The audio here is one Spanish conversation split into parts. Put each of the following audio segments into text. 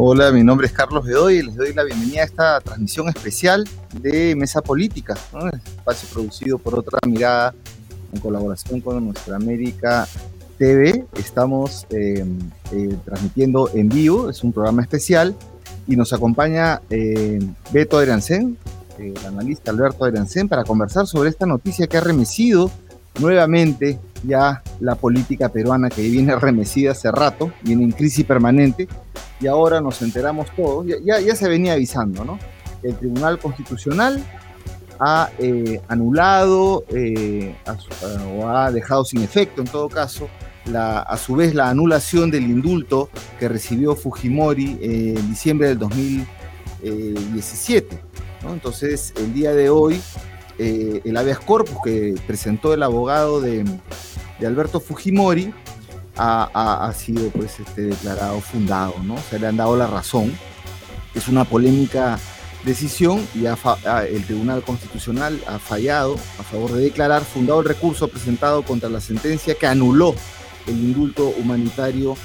Hola, mi nombre es Carlos Bedoy y les doy la bienvenida a esta transmisión especial de Mesa Política, ¿no? espacio producido por otra mirada en colaboración con Nuestra América TV. Estamos eh, eh, transmitiendo en vivo, es un programa especial y nos acompaña eh, Beto Erancén, el analista Alberto Erancén, para conversar sobre esta noticia que ha remecido nuevamente ya la política peruana que viene remecida hace rato, viene en crisis permanente, y ahora nos enteramos todos, ya, se venía avisando, ¿no? El Tribunal Constitucional ha eh, anulado eh, o ha dejado sin efecto, en todo caso, a su vez la anulación del indulto que recibió Fujimori en diciembre del 2017. ¿no? Entonces, el día de hoy, eh, el habeas corpus que presentó el abogado de, Alberto Fujimori ha, sido pues, este, declarado fundado, ¿no? Se le han dado la razón. Es una polémica decisión y el Tribunal Constitucional ha fallado a favor de declarar fundado el recurso presentado contra la sentencia que anuló el indulto humanitario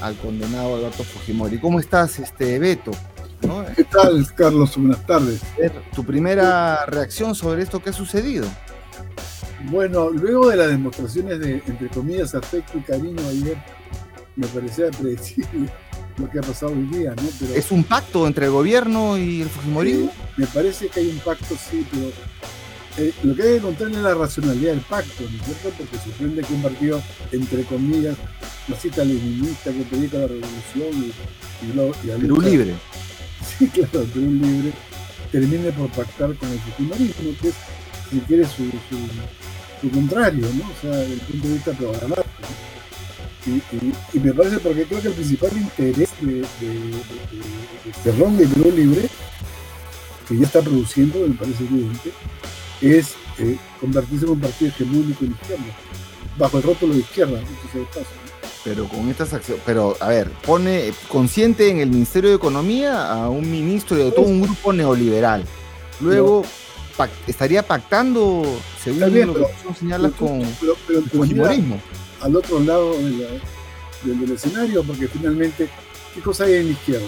al condenado Alberto Fujimori. ¿Cómo estás, este Beto? ¿Qué tal, Carlos? Buenas tardes. Tu primera reacción sobre esto que ha sucedido. Bueno, luego de las demostraciones de, entre comillas, afecto y cariño ayer, me parecía predecible lo que ha pasado hoy día, ¿no? ¿Es un pacto entre el gobierno y el Fujimorismo? me parece que hay un pacto, sí, pero eh, lo que hay que encontrar es la racionalidad del pacto, ¿no es cierto? Porque sorprende que un partido, entre comillas, la cita leninista que predica la revolución y, y, y Perú libre. Claro, Perú libre, termine por pactar con el Fujimorismo, que es, si quiere, su contrario, ¿no? O sea, desde el punto de vista programático. Y, me parece porque creo que el principal interés de, de, de, de, Perú Libre, que ya está produciendo, me parece evidente, es eh, convertirse en un partido hegemónico en izquierda, bajo el rótulo de izquierda, Pero con estas acciones, pero a ver, pone consciente en el Ministerio de Economía a un ministro de todo un grupo neoliberal. Luego estaría pactando, según lo que señalas, con el fujimorismo. Al otro lado del escenario, porque finalmente, ¿qué cosa hay en la izquierda?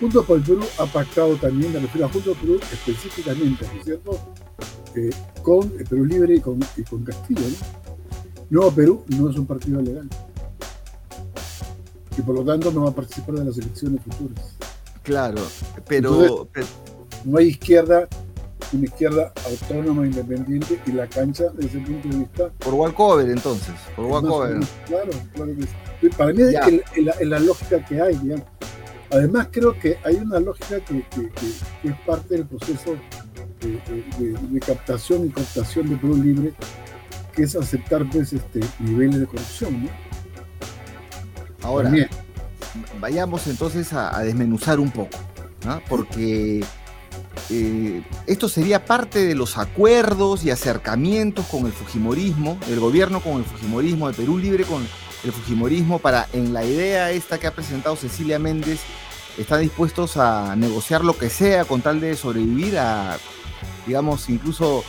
Juntos por el Perú ha pactado también, me refiero a Juntos por el Perú específicamente, ¿no es cierto? Eh, con el Perú Libre y con, Castillo, ¿no? Nuevo Perú no es un partido legal. Y por lo tanto no va a participar de las elecciones futuras. Claro, pero no hay izquierda una izquierda autónoma, independiente y la cancha desde ese punto de vista. Por walkover entonces, por walkover. Claro, claro que sí. Para mí es, la, lógica que hay, digamos. Además creo que hay una lógica que, es parte del proceso de, captación y cooptación de Perú Libre, que es aceptar pues este niveles de corrupción, ¿no? Ahora, vayamos entonces a, desmenuzar un poco, ¿no? porque eh, esto sería parte de los acuerdos y acercamientos con el Fujimorismo, el gobierno con el Fujimorismo, de Perú Libre con el Fujimorismo, para en la idea esta que ha presentado Cecilia Méndez, están dispuestos a negociar lo que sea con tal de sobrevivir a, digamos, incluso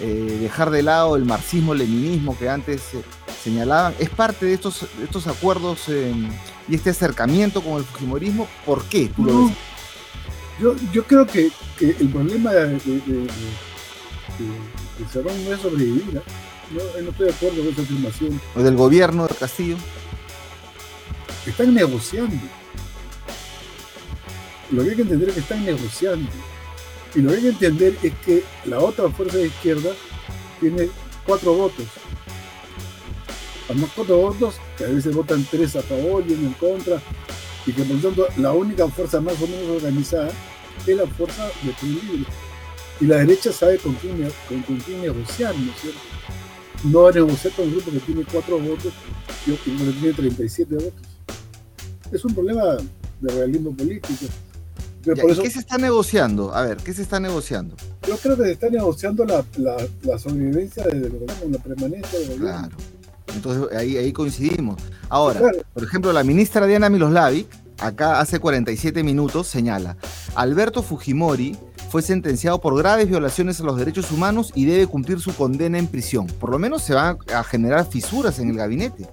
eh, dejar de lado el marxismo-leninismo que antes eh, señalaban. Es parte de estos, estos acuerdos y este acercamiento con el Fujimorismo. ¿Por qué tú lo ves? Yo, yo creo que, el problema de, de, de, no es sobrevivir. ¿eh? No, no, estoy de acuerdo con esa afirmación. ¿O del gobierno de Castillo? Están negociando. Lo que hay que entender es que están negociando. Y lo que hay que entender es que la otra fuerza de izquierda tiene cuatro votos. Cuatro votos que a veces votan tres a favor y uno en contra, y que por lo tanto la única fuerza más o menos organizada es la fuerza de Perú Libre. Y la derecha sabe con quién, negociar, ¿no es cierto? No va a negociar con un grupo que tiene cuatro votos y otro que tiene 37 votos. Es un problema de realismo político. ¿Qué se está negociando? A ver, ¿qué se está negociando? Yo creo que se está negociando la, la, sobrevivencia del gobierno, la permanencia del gobierno. Claro. Entonces ahí, ahí coincidimos. Ahora, por ejemplo, la ministra Diana Miloslavic, acá hace 47 minutos, señala, Alberto Fujimori fue sentenciado por graves violaciones a los derechos humanos y debe cumplir su condena en prisión. Por lo menos se van a generar fisuras en el gabinete.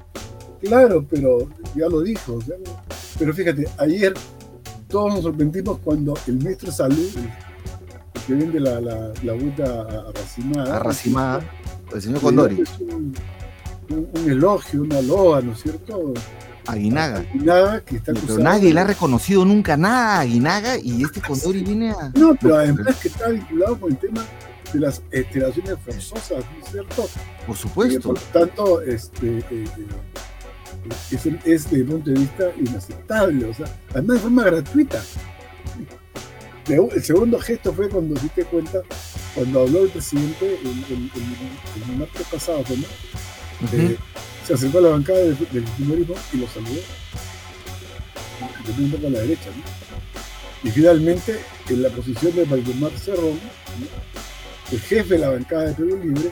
Claro, pero ya lo dijo. pero fíjate, ayer todos nos sorprendimos cuando el ministro de Salud, el que vende la, la, la vuelta arracimada, Arracimada, el señor Condori, es un, un- un elogio, una loa, ¿no es cierto? Aguinaga. Aguinaga, que está Pero nadie le ha reconocido nunca nada a Aguinaga y este Condori viene a. No, pero además que está vinculado con el tema de las esteraciones forzosas, ¿no es cierto? Por Y supuesto. por lo tanto, este, eh, eh, es, es desde el punto de vista inaceptable, o sea, además de forma gratuita. El segundo gesto fue cuando se te cuenta, cuando habló el presidente el, el, el- el martes pasado, pues, Eh, se acercó a la bancada del, del y lo saludó. Un poco a la derecha, ¿no? Y finalmente, en la posición de Valdemar Cerrón, ¿no? el jefe de la bancada de Perú Libre,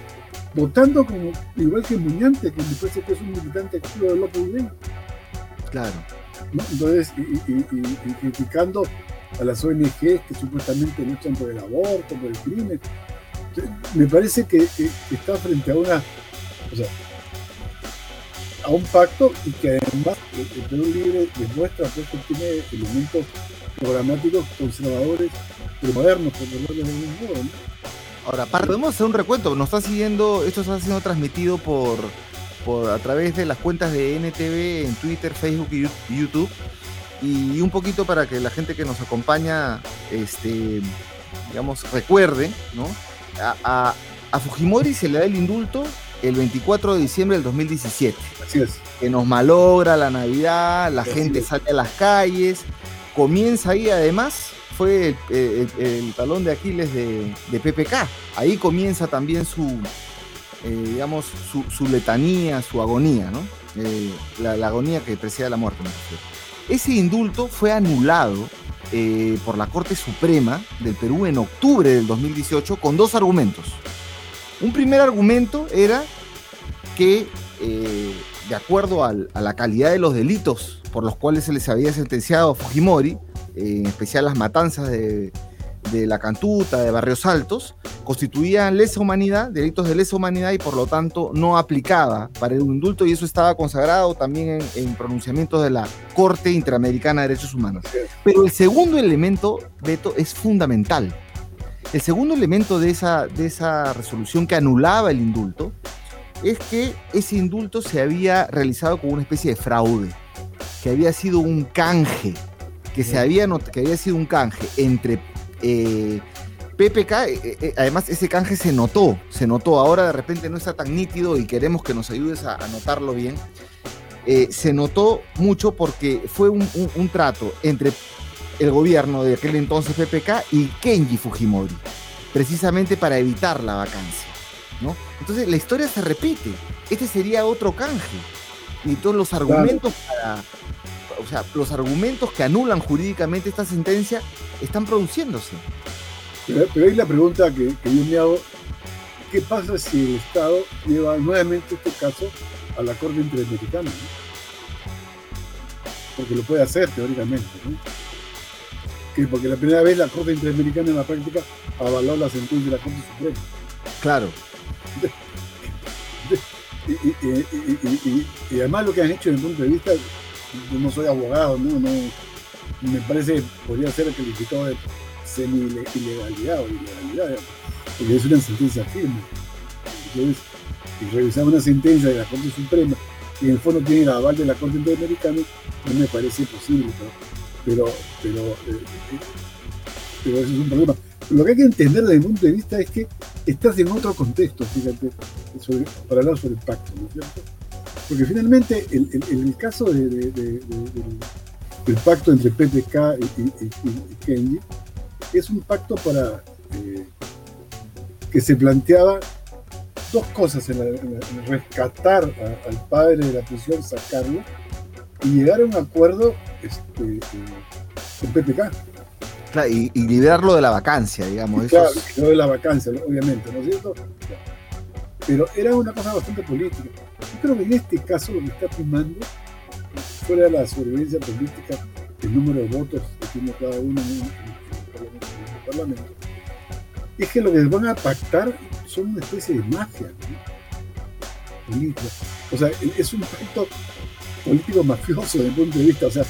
votando como igual que Muñante, que me parece que es un militante activo de López Ibén, Claro. ¿no? Entonces, y, y- y- y criticando a las ONGs que supuestamente luchan por el aborto, por el crimen. Entonces, Me parece que, que- que está frente a una, o sea, a un pacto y que además el, Perú Libre demuestra pues, que tiene elementos programáticos conservadores, pero modernos, por de algún modo. ¿no? Ahora, podemos hacer un recuento. Nos está siguiendo, esto está siendo transmitido por, por a través de las cuentas de NTV en Twitter, Facebook y YouTube. Y un poquito para que la gente que nos acompaña, este, digamos, recuerde, ¿no? A Fujimori se le da el indulto el 24 de diciembre del 2017 Así es. que nos malogra la Navidad, la Así gente es. sale a las calles, comienza ahí además, fue el, el- el talón de Aquiles de, de PPK, ahí comienza también su, eh, digamos, su, su letanía, su agonía, ¿no? Eh, la, la agonía que precede a la muerte. Ese indulto fue anulado eh, por la Corte Suprema del Perú en octubre del 2018 con dos argumentos. Un primer argumento era que, eh, de acuerdo al- a la calidad de los delitos por los cuales se les había sentenciado a Fujimori, eh, en especial las matanzas de, de la Cantuta, de Barrios Altos, constituían lesa humanidad, delitos de lesa humanidad y por lo tanto no aplicaba para el indulto y eso estaba consagrado también en, en pronunciamientos de la Corte Interamericana de Derechos Humanos. Pero el segundo elemento, Beto, es fundamental. El segundo elemento de esa, de esa resolución que anulaba el indulto es que ese indulto se había realizado como una especie de fraude, que había sido un canje, que, se había, que había sido un canje entre eh, PPK, eh, eh, además ese canje se notó, se notó, ahora de repente no está tan nítido y queremos que nos ayudes a, a notarlo bien, se notó mucho porque fue un, un- un trato entre el gobierno de aquel entonces PPK y Kenji Fujimori, precisamente para evitar la vacancia. ¿no? Entonces la historia se repite. Este sería otro canje. Y todos los argumentos para. O sea, los argumentos que anulan jurídicamente esta sentencia están produciéndose. Pero, pero ahí la pregunta que, que yo me hago, ¿qué pasa si el Estado lleva nuevamente este caso a la Corte Interamericana? ¿no? Porque lo puede hacer teóricamente. ¿no? Que porque la primera vez la Corte Interamericana en la práctica avaló la sentencia de la Corte Suprema. Claro. Y, además lo que han hecho desde el punto de vista, yo no soy abogado, no, no me parece podría ser calificado de semi-ilegalidad o ilegalidad, porque es una sentencia firme. Entonces, revisar una sentencia de la Corte Suprema y en el fondo tiene el aval de la Corte Interamericana, no me parece posible, pero, pero, eh, pero eso es un problema. Lo que hay que entender desde el punto de vista es que estás en otro contexto, fíjate, para hablar sobre el pacto, ¿no es cierto? Porque finalmente el, el- el- caso de- de- de- de- del, pacto entre PPK y, y- Kenji es un pacto para eh, que se planteaba dos cosas en, la- en en rescatar al padre de la prisión, sacarlo y llegar a un acuerdo este, eh, con PPK. Claro, y, y liberarlo de la vacancia, digamos. Claro, es- lo de la vacancia, ¿no? obviamente, ¿no es cierto? Pero era una cosa bastante política. Yo creo que en este caso lo que está primando, fuera de la sobrevivencia política, el número de votos que tiene cada uno en, el Parlamento, en el Parlamento, es que lo que van a pactar son una especie de mafia ¿no? política. O sea, es un pacto político mafioso desde el punto de vista. O sea,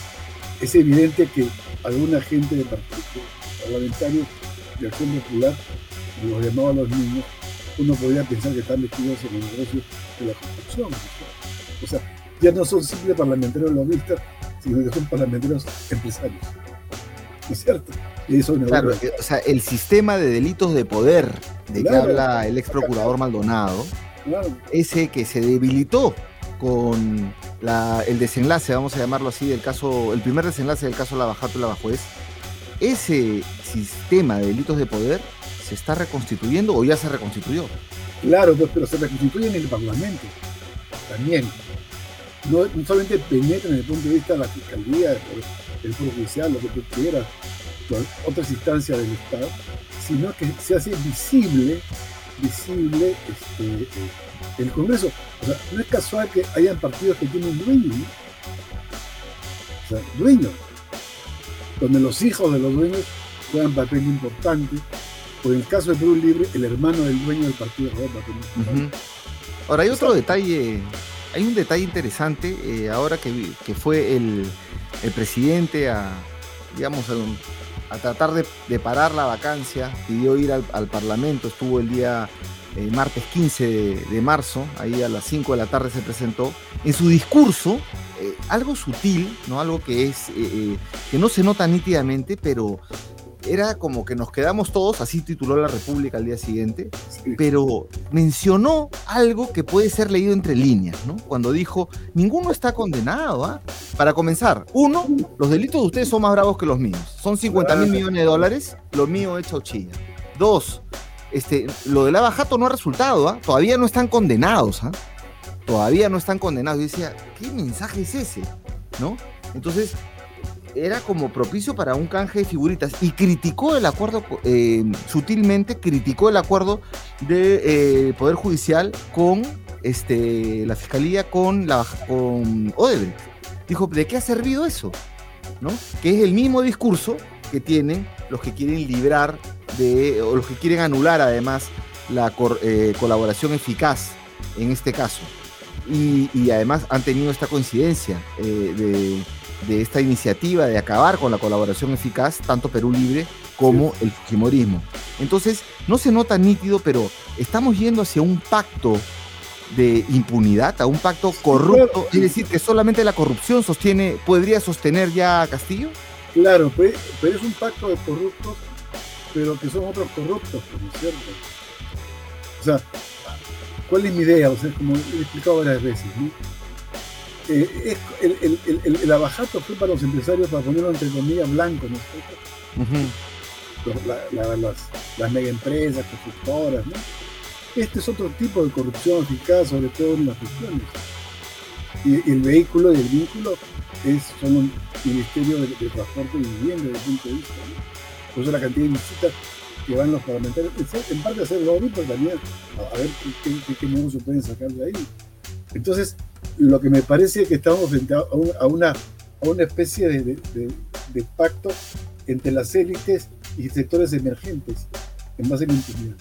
es evidente que alguna gente de partido, parlamentarios de acción popular, los llamaban los niños, uno podría pensar que están metidos en el negocio de la construcción. O sea, ya no son simples parlamentarios lobistas, sino que son parlamentarios empresarios. ¿No es cierto? Y eso claro, o sea, el sistema de delitos de poder de que habla el ex procurador Maldonado, ese que se debilitó con el desenlace, vamos a llamarlo así, del caso, el primer desenlace del caso Lavajato Lavajuez, ese sistema de delitos de poder se está reconstituyendo o ya se reconstituyó. Claro, pues, pero se reconstituye en el Parlamento también. No, solamente penetra en el punto de vista de la Fiscalía, el Poder Judicial, lo que tú quieras, otras instancias del Estado, sino que se hace visible, visible este, eh, el Congreso. O sea, no es casual que hayan partidos que tienen dueños, O sea, dueños. Donde los hijos de los dueños juegan papel importante. O en el caso de Perú Libre, el hermano del dueño del partido juega papel importante. Ahora hay otro detalle, hay un detalle interesante, eh, ahora que, que fue el, el, presidente a, digamos, a, tratar de, parar la vacancia, pidió ir al, al Parlamento, estuvo el día el martes 15 de, marzo, ahí a las 5 de la tarde se presentó, en su discurso, eh, algo sutil, ¿no? algo que, es, eh, eh, que no se nota nítidamente, pero era como que nos quedamos todos, así tituló la República al día siguiente, pero mencionó algo que puede ser leído entre líneas, ¿no? Cuando dijo, ninguno está condenado, ¿ah? Para comenzar, uno, los delitos de ustedes son más bravos que los míos, son 50 mil millones de dólares, lo mío es chauchilla. Dos, este, lo de Lava Jato no ha resultado, ¿ah? todavía no están condenados, ¿ah? todavía no están condenados. Yo decía, ¿qué mensaje es ese? ¿No? Entonces, era como propicio para un canje de figuritas y criticó el acuerdo, eh, sutilmente criticó el acuerdo de eh, Poder Judicial con este, la Fiscalía con, la, con Odebrecht. Dijo, ¿de qué ha servido eso? ¿No? Que es el mismo discurso que tienen los que quieren librar de, o los que quieren anular además la eh, colaboración eficaz en este caso. Y, además han tenido esta coincidencia eh, de, esta iniciativa de acabar con la colaboración eficaz, tanto Perú Libre como el Fujimorismo. Entonces, no se nota nítido, pero estamos yendo hacia un pacto de impunidad, a un pacto corrupto, es decir, que solamente la corrupción sostiene, podría sostener ya a Castillo. Claro, pero, pero es un pacto de corruptos pero que son otros corruptos, ¿no es cierto? O sea, ¿cuál es mi idea? O sea, como he explicado varias veces, ¿no? Eh, el, el, el, el, abajato fue para los empresarios, para ponerlo entre comillas, blanco, ¿no es cierto? las, las mega empresas, constructoras, ¿no? Este es otro tipo de corrupción eficaz, sobre todo en las gestiones. Y el vehículo y el vínculo es, son un ministerio de, transporte y vivienda desde el punto de vista. ¿no? por eso la cantidad de visitas que van los parlamentarios, en parte a hacer lobby, pero también a, ver qué, qué, negocio pueden sacar de ahí. Entonces, lo que me parece es que estamos frente a una, a una especie de, de, pacto entre las élites y sectores emergentes en base a la impunidad.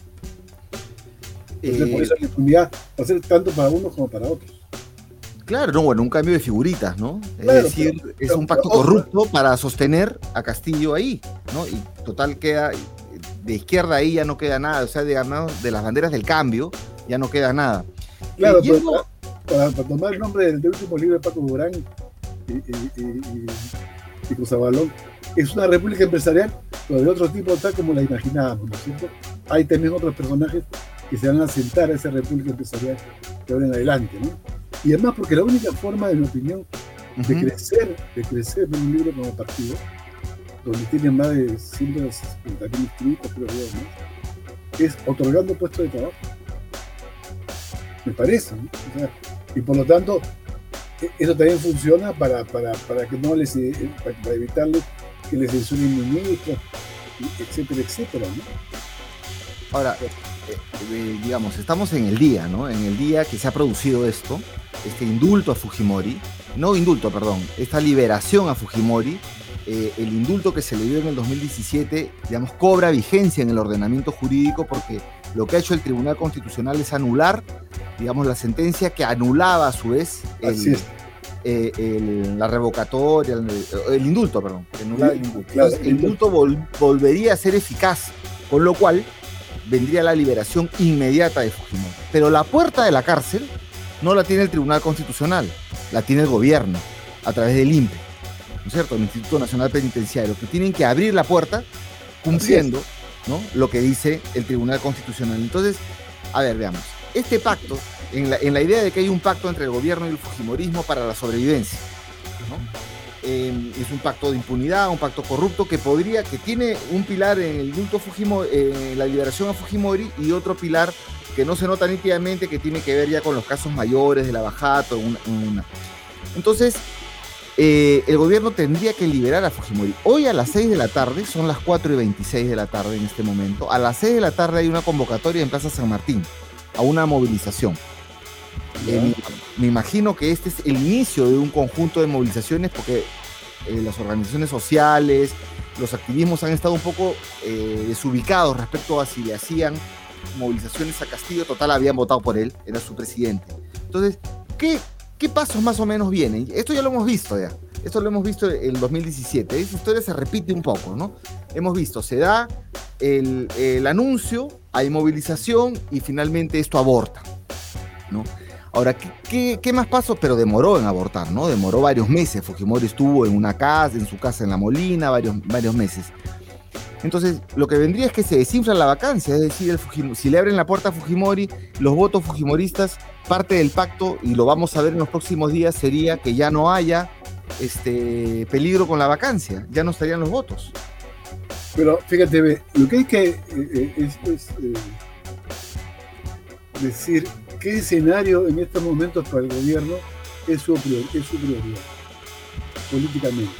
Entonces, por eh, eso la impunidad va a ser tanto para unos como para otros. Claro, no, bueno, un cambio de figuritas, ¿no? es decir, es un pacto corrupto para sostener a Castillo ahí, ¿no? Y total queda, de izquierda ahí ya no queda nada, o sea, digamos, de las banderas del cambio ya no queda nada. Claro, eh, para, tomar el nombre del, último libro de Paco Durán y, y, y, es una república empresarial, pero de otro tipo tal como la imaginábamos, ¿no es cierto? Hay también otros personajes que se van a sentar a esa república empresarial de ahora en adelante, ¿no? Y además porque la única forma, de mi opinión, de crecer, de crecer en un libro como partido, donde tiene más de 150 mil inscritos, creo ¿no? es otorgando puestos de trabajo. Me parece, ¿no? y por lo tanto, e, eso también funciona para, para, para que no les, eh, para evitarles que les censuren ministros, etcétera, etcétera, ¿no? Ahora, eh, eh, digamos, estamos en el día, ¿no? En el día que se ha producido esto, este indulto a Fujimori, no indulto, perdón, esta liberación a Fujimori, eh, el indulto que se le dio en el 2017, digamos, cobra vigencia en el ordenamiento jurídico porque lo que ha hecho el Tribunal Constitucional es anular, digamos, la sentencia que anulaba a su vez eh, la revocatoria, el, indulto, perdón. el indulto, volvería a ser eficaz, con lo cual vendría la liberación inmediata de Fujimori. Pero la puerta de la cárcel no la tiene el Tribunal Constitucional, la tiene el gobierno, a través del INPE, ¿no es cierto? El Instituto Nacional Penitenciario, que tienen que abrir la puerta cumpliendo ¿no? lo que dice el Tribunal Constitucional. Entonces, a ver, veamos. Este pacto, en la, idea de que hay un pacto entre el gobierno y el Fujimorismo para la sobrevivencia, em, es un pacto de impunidad, un pacto corrupto que podría, que tiene un pilar en el Fujimori, la liberación a Fujimori y otro pilar que no se nota nítidamente que tiene que ver ya con los casos mayores de la bajada. Una, Entonces, eh, el gobierno tendría que liberar a Fujimori. Hoy a las 6 de la tarde, son las 4 y 26 de la tarde en este momento, a las 6 de la tarde hay una convocatoria en Plaza San Martín a una movilización. Eh, me, imagino que este es el inicio de un conjunto de movilizaciones porque eh, las organizaciones sociales, los activismos han estado un poco desubicados respecto a si le hacían movilizaciones a Castillo, total habían votado por él, era su presidente. Entonces, ¿qué, ¿Qué pasos más o menos vienen? Esto ya lo hemos visto ya. Esto lo hemos visto en 2017. Esa historia se repite un poco, ¿no? Hemos visto, se da el, anuncio, hay movilización y finalmente esto aborta, Ahora, ¿qué, ¿qué, más pasó? Pero demoró en abortar, ¿no? Demoró varios meses. Fujimori estuvo en una casa, en su casa en La Molina, varios, varios meses. Entonces, lo que vendría es que se desinfla la vacancia, es decir, si le abren la puerta a Fujimori, los votos fujimoristas, parte del pacto, y lo vamos a ver en los próximos días, sería que ya no haya este, peligro con la vacancia, ya no estarían los votos. Pero fíjate, lo que que eh, eh, es, eh, decir qué escenario en estos momentos para el gobierno es su, es su prioridad políticamente.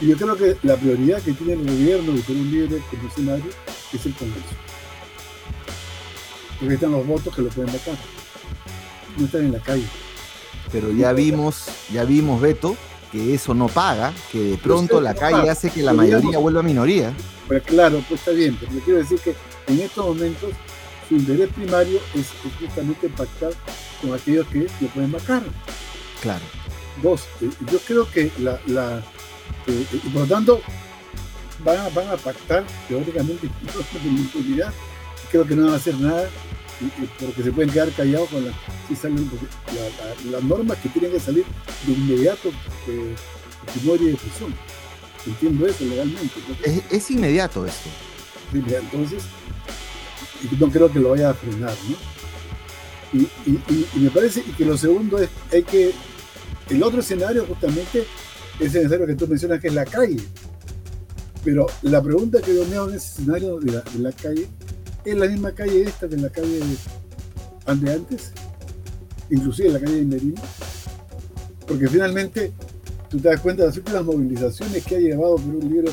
Y yo creo que la prioridad que tiene el gobierno de un Libre como escenario es el Congreso. Porque están los votos que lo pueden votar. No están en la calle. Pero ya vimos, ya vimos, Beto, que eso no paga, que de pronto la calle hace que la mayoría vuelva a minoría. Pues claro, pues está bien, pero quiero decir que en estos momentos su interés primario es, justamente pactar con aquellos que lo pueden vacar. Claro. Dos, eh, yo creo que la, eh, y por lo tanto, van a, van a pactar teóricamente con impunidad. Creo que no van a hacer nada porque se pueden quedar callados con la, si salen, las normas que tienen que salir de inmediato eh, de prisión. Entiendo eso legalmente. Es, inmediato esto. entonces, no creo que lo vaya a frenar, ¿no? Y, y, me parece y que lo segundo es hay que el otro escenario justamente es necesario que tú mencionas que es la calle. Pero la pregunta que yo me hago en ese escenario de la, calle es la misma calle esta que la calle de antes, inclusive la calle de Merino. Porque finalmente tú te das cuenta de las últimas movilizaciones que ha llevado por un libro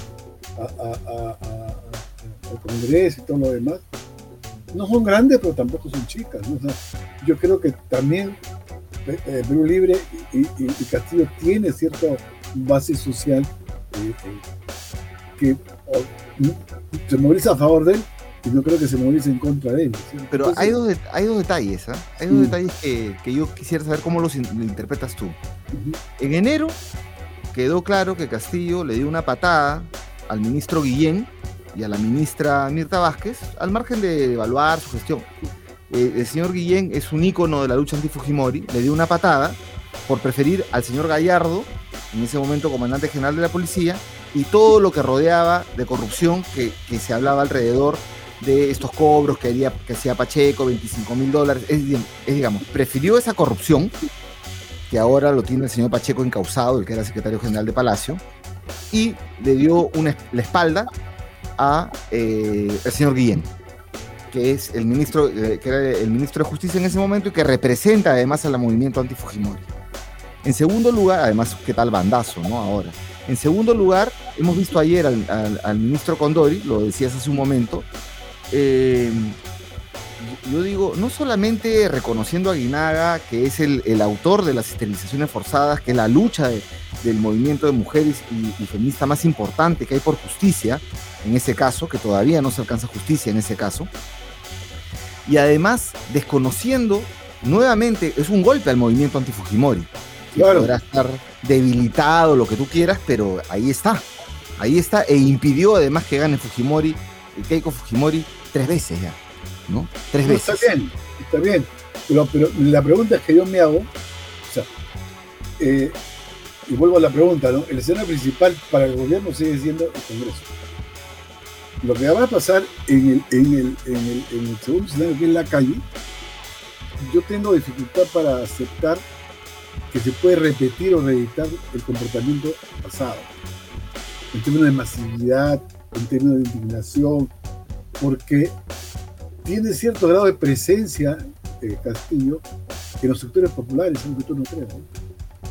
al Congreso y todo lo demás. No son grandes, pero tampoco son chicas. yo creo que también eh, eh, Perú Libre y, Castillo tiene cierto base social eh, eh, que se moviliza a favor de él y no creo que se movilice en contra de él. Pero hay, dos, hay dos detalles, ¿ah? hay dos detalles que, yo quisiera saber cómo los interpretas tú. En enero quedó claro que Castillo le dio una patada al ministro Guillén y a la ministra Mirta Vázquez, al margen de evaluar su gestión. Eh, el señor Guillén es un ícono de la lucha anti-Fujimori, le dio una patada por preferir al señor Gallardo en ese momento comandante general de la policía, y todo lo que rodeaba de corrupción que, se hablaba alrededor de estos cobros que, haría, que hacía Pacheco, 25 mil dólares. Es, digamos, prefirió esa corrupción, que ahora lo tiene el señor Pacheco encausado, el que era secretario general de Palacio, y le dio una, la espalda a eh, el señor Guillén, que es el ministro, eh, que era el ministro de Justicia en ese momento y que representa además al movimiento anti-Fujimori. En segundo lugar, además, ¿qué tal bandazo, no? Ahora. En segundo lugar, hemos visto ayer al, ministro Condori, lo decías hace un momento, eh, yo digo, no solamente reconociendo a Guinaga, que es el, autor de las esterilizaciones forzadas, que es la lucha del movimiento de mujeres y, y, feminista más importante que hay por justicia, en ese caso, que todavía no se alcanza justicia en ese caso, y además desconociendo nuevamente, es un golpe al movimiento anti-Fujimori que podrá estar debilitado, lo que tú quieras, pero ahí está. Ahí está, e impidió además que gane Fujimori, Keiko Fujimori, tres veces ya, ¿no? Tres veces. Está bien, está bien. Pero, pero la pregunta es que yo me hago, o sea, eh, y vuelvo a la pregunta, ¿no? El escenario principal para el gobierno sigue siendo el Congreso. Lo que va a pasar en el, en el, en el, en el segundo escenario, que es la calle, yo tengo dificultad para aceptar que se puede repetir o reeditar el comportamiento pasado. En términos de masividad, en términos de indignación, porque tiene cierto grado de presencia eh, Castillo en los sectores populares, aunque tú no creas.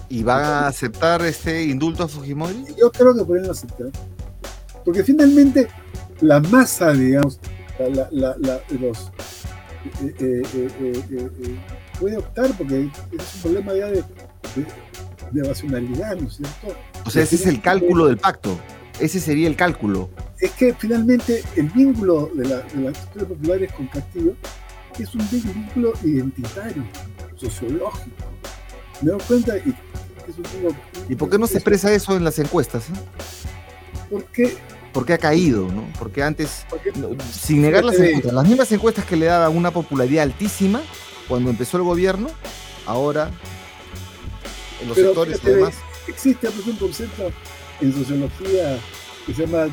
¿Y van a aceptar este indulto a Fujimori? Yo creo que pueden aceptar. Porque finalmente la masa, digamos, la, la, la, los, eh, eh, eh, puede optar porque es un problema ya de, de, racionalidad, ¿no es cierto? O sea, ese es el cálculo del pacto. Ese sería el cálculo. Es que finalmente el vínculo de, las estructuras populares con Castillo es un vínculo identitario, sociológico. Me doy cuenta y es un ¿Y por qué no se expresa eso en las encuestas? Porque porque ha caído, ¿no? Porque antes, sin negar las encuestas, las mismas encuestas que le daban una popularidad altísima cuando empezó el gobierno, ahora en los sectores y demás. Existe un concepto en sociología que se llama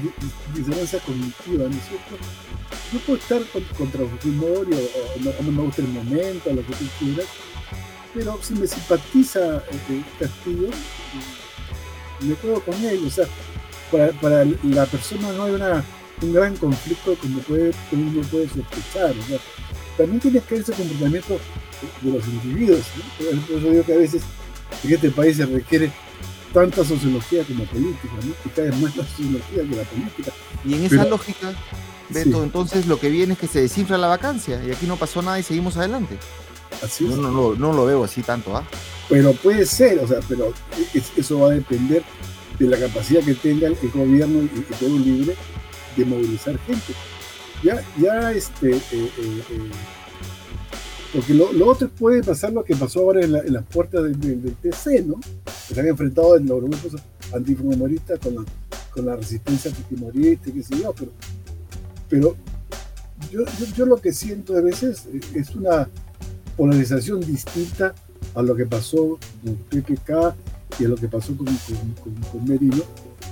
disonancia cognitiva, ¿no es cierto? Yo puedo estar contra Fujimori o, no, no, me gusta el momento, lo que tú quieras, pero si me simpatiza eh, Castillo, me quedo con él, o sea, para, para la persona no hay una, un gran conflicto como puede, uno puede sospechar. también tiene que ver ese comportamiento de los individuos. ¿no? Por eso digo que a veces en este país se requiere tanta sociología como política, ¿no? que más la sociología que la política. Y en esa lógica, Beto, entonces lo que viene es que se desinfla la vacancia y aquí no pasó nada y seguimos adelante. Así es. No, no, no, lo veo así tanto, ¿ah? Pero puede ser, o sea, pero eso va a depender de la capacidad que tenga el gobierno y el Perú Libre de movilizar gente. Ya, ya este, eh, eh, eh, porque lo, otro puede pasar lo que pasó ahora en, las puertas del, TC, ¿no? Que se han enfrentado los grupos antifujimoristas con la, con la resistencia antifujimorista, qué sé yo, pero, pero yo, yo, lo que siento a veces es una polarización distinta a lo que pasó con PPK y a lo que pasó con, con, Merino,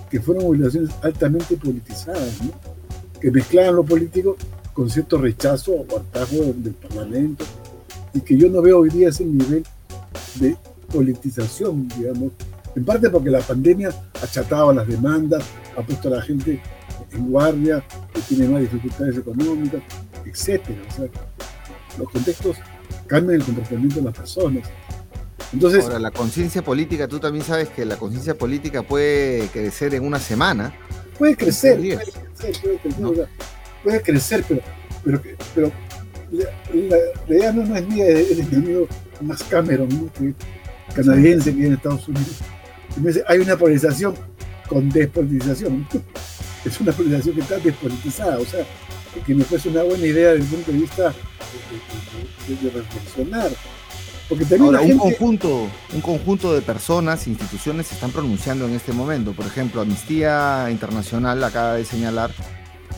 que fueron movilizaciones altamente politizadas, ¿no? que mezclaban lo político con cierto rechazo o hartazgo del, Parlamento, y que yo no veo hoy día ese nivel de politización, digamos, en parte porque la pandemia ha achatado las demandas, ha puesto a la gente en guardia, que tiene más dificultades económicas, etc. O sea, los contextos cambian el comportamiento de las personas. Entonces, Ahora, la conciencia política, tú también sabes que la conciencia política puede crecer en una semana. Puede crecer, puede crecer, puede crecer, pero, pero, pero la, idea no, es mía, es del amigo más Cameron, canadiense que vive en Estados Unidos. Y me dice, hay una polarización con despolitización. Es una polarización que está despolitizada, o sea, que me parece una buena idea desde el punto de vista de, reflexionar Ahora, un, conjunto, un conjunto de personas, instituciones se están pronunciando en este momento. Por ejemplo, Amnistía Internacional acaba de señalar,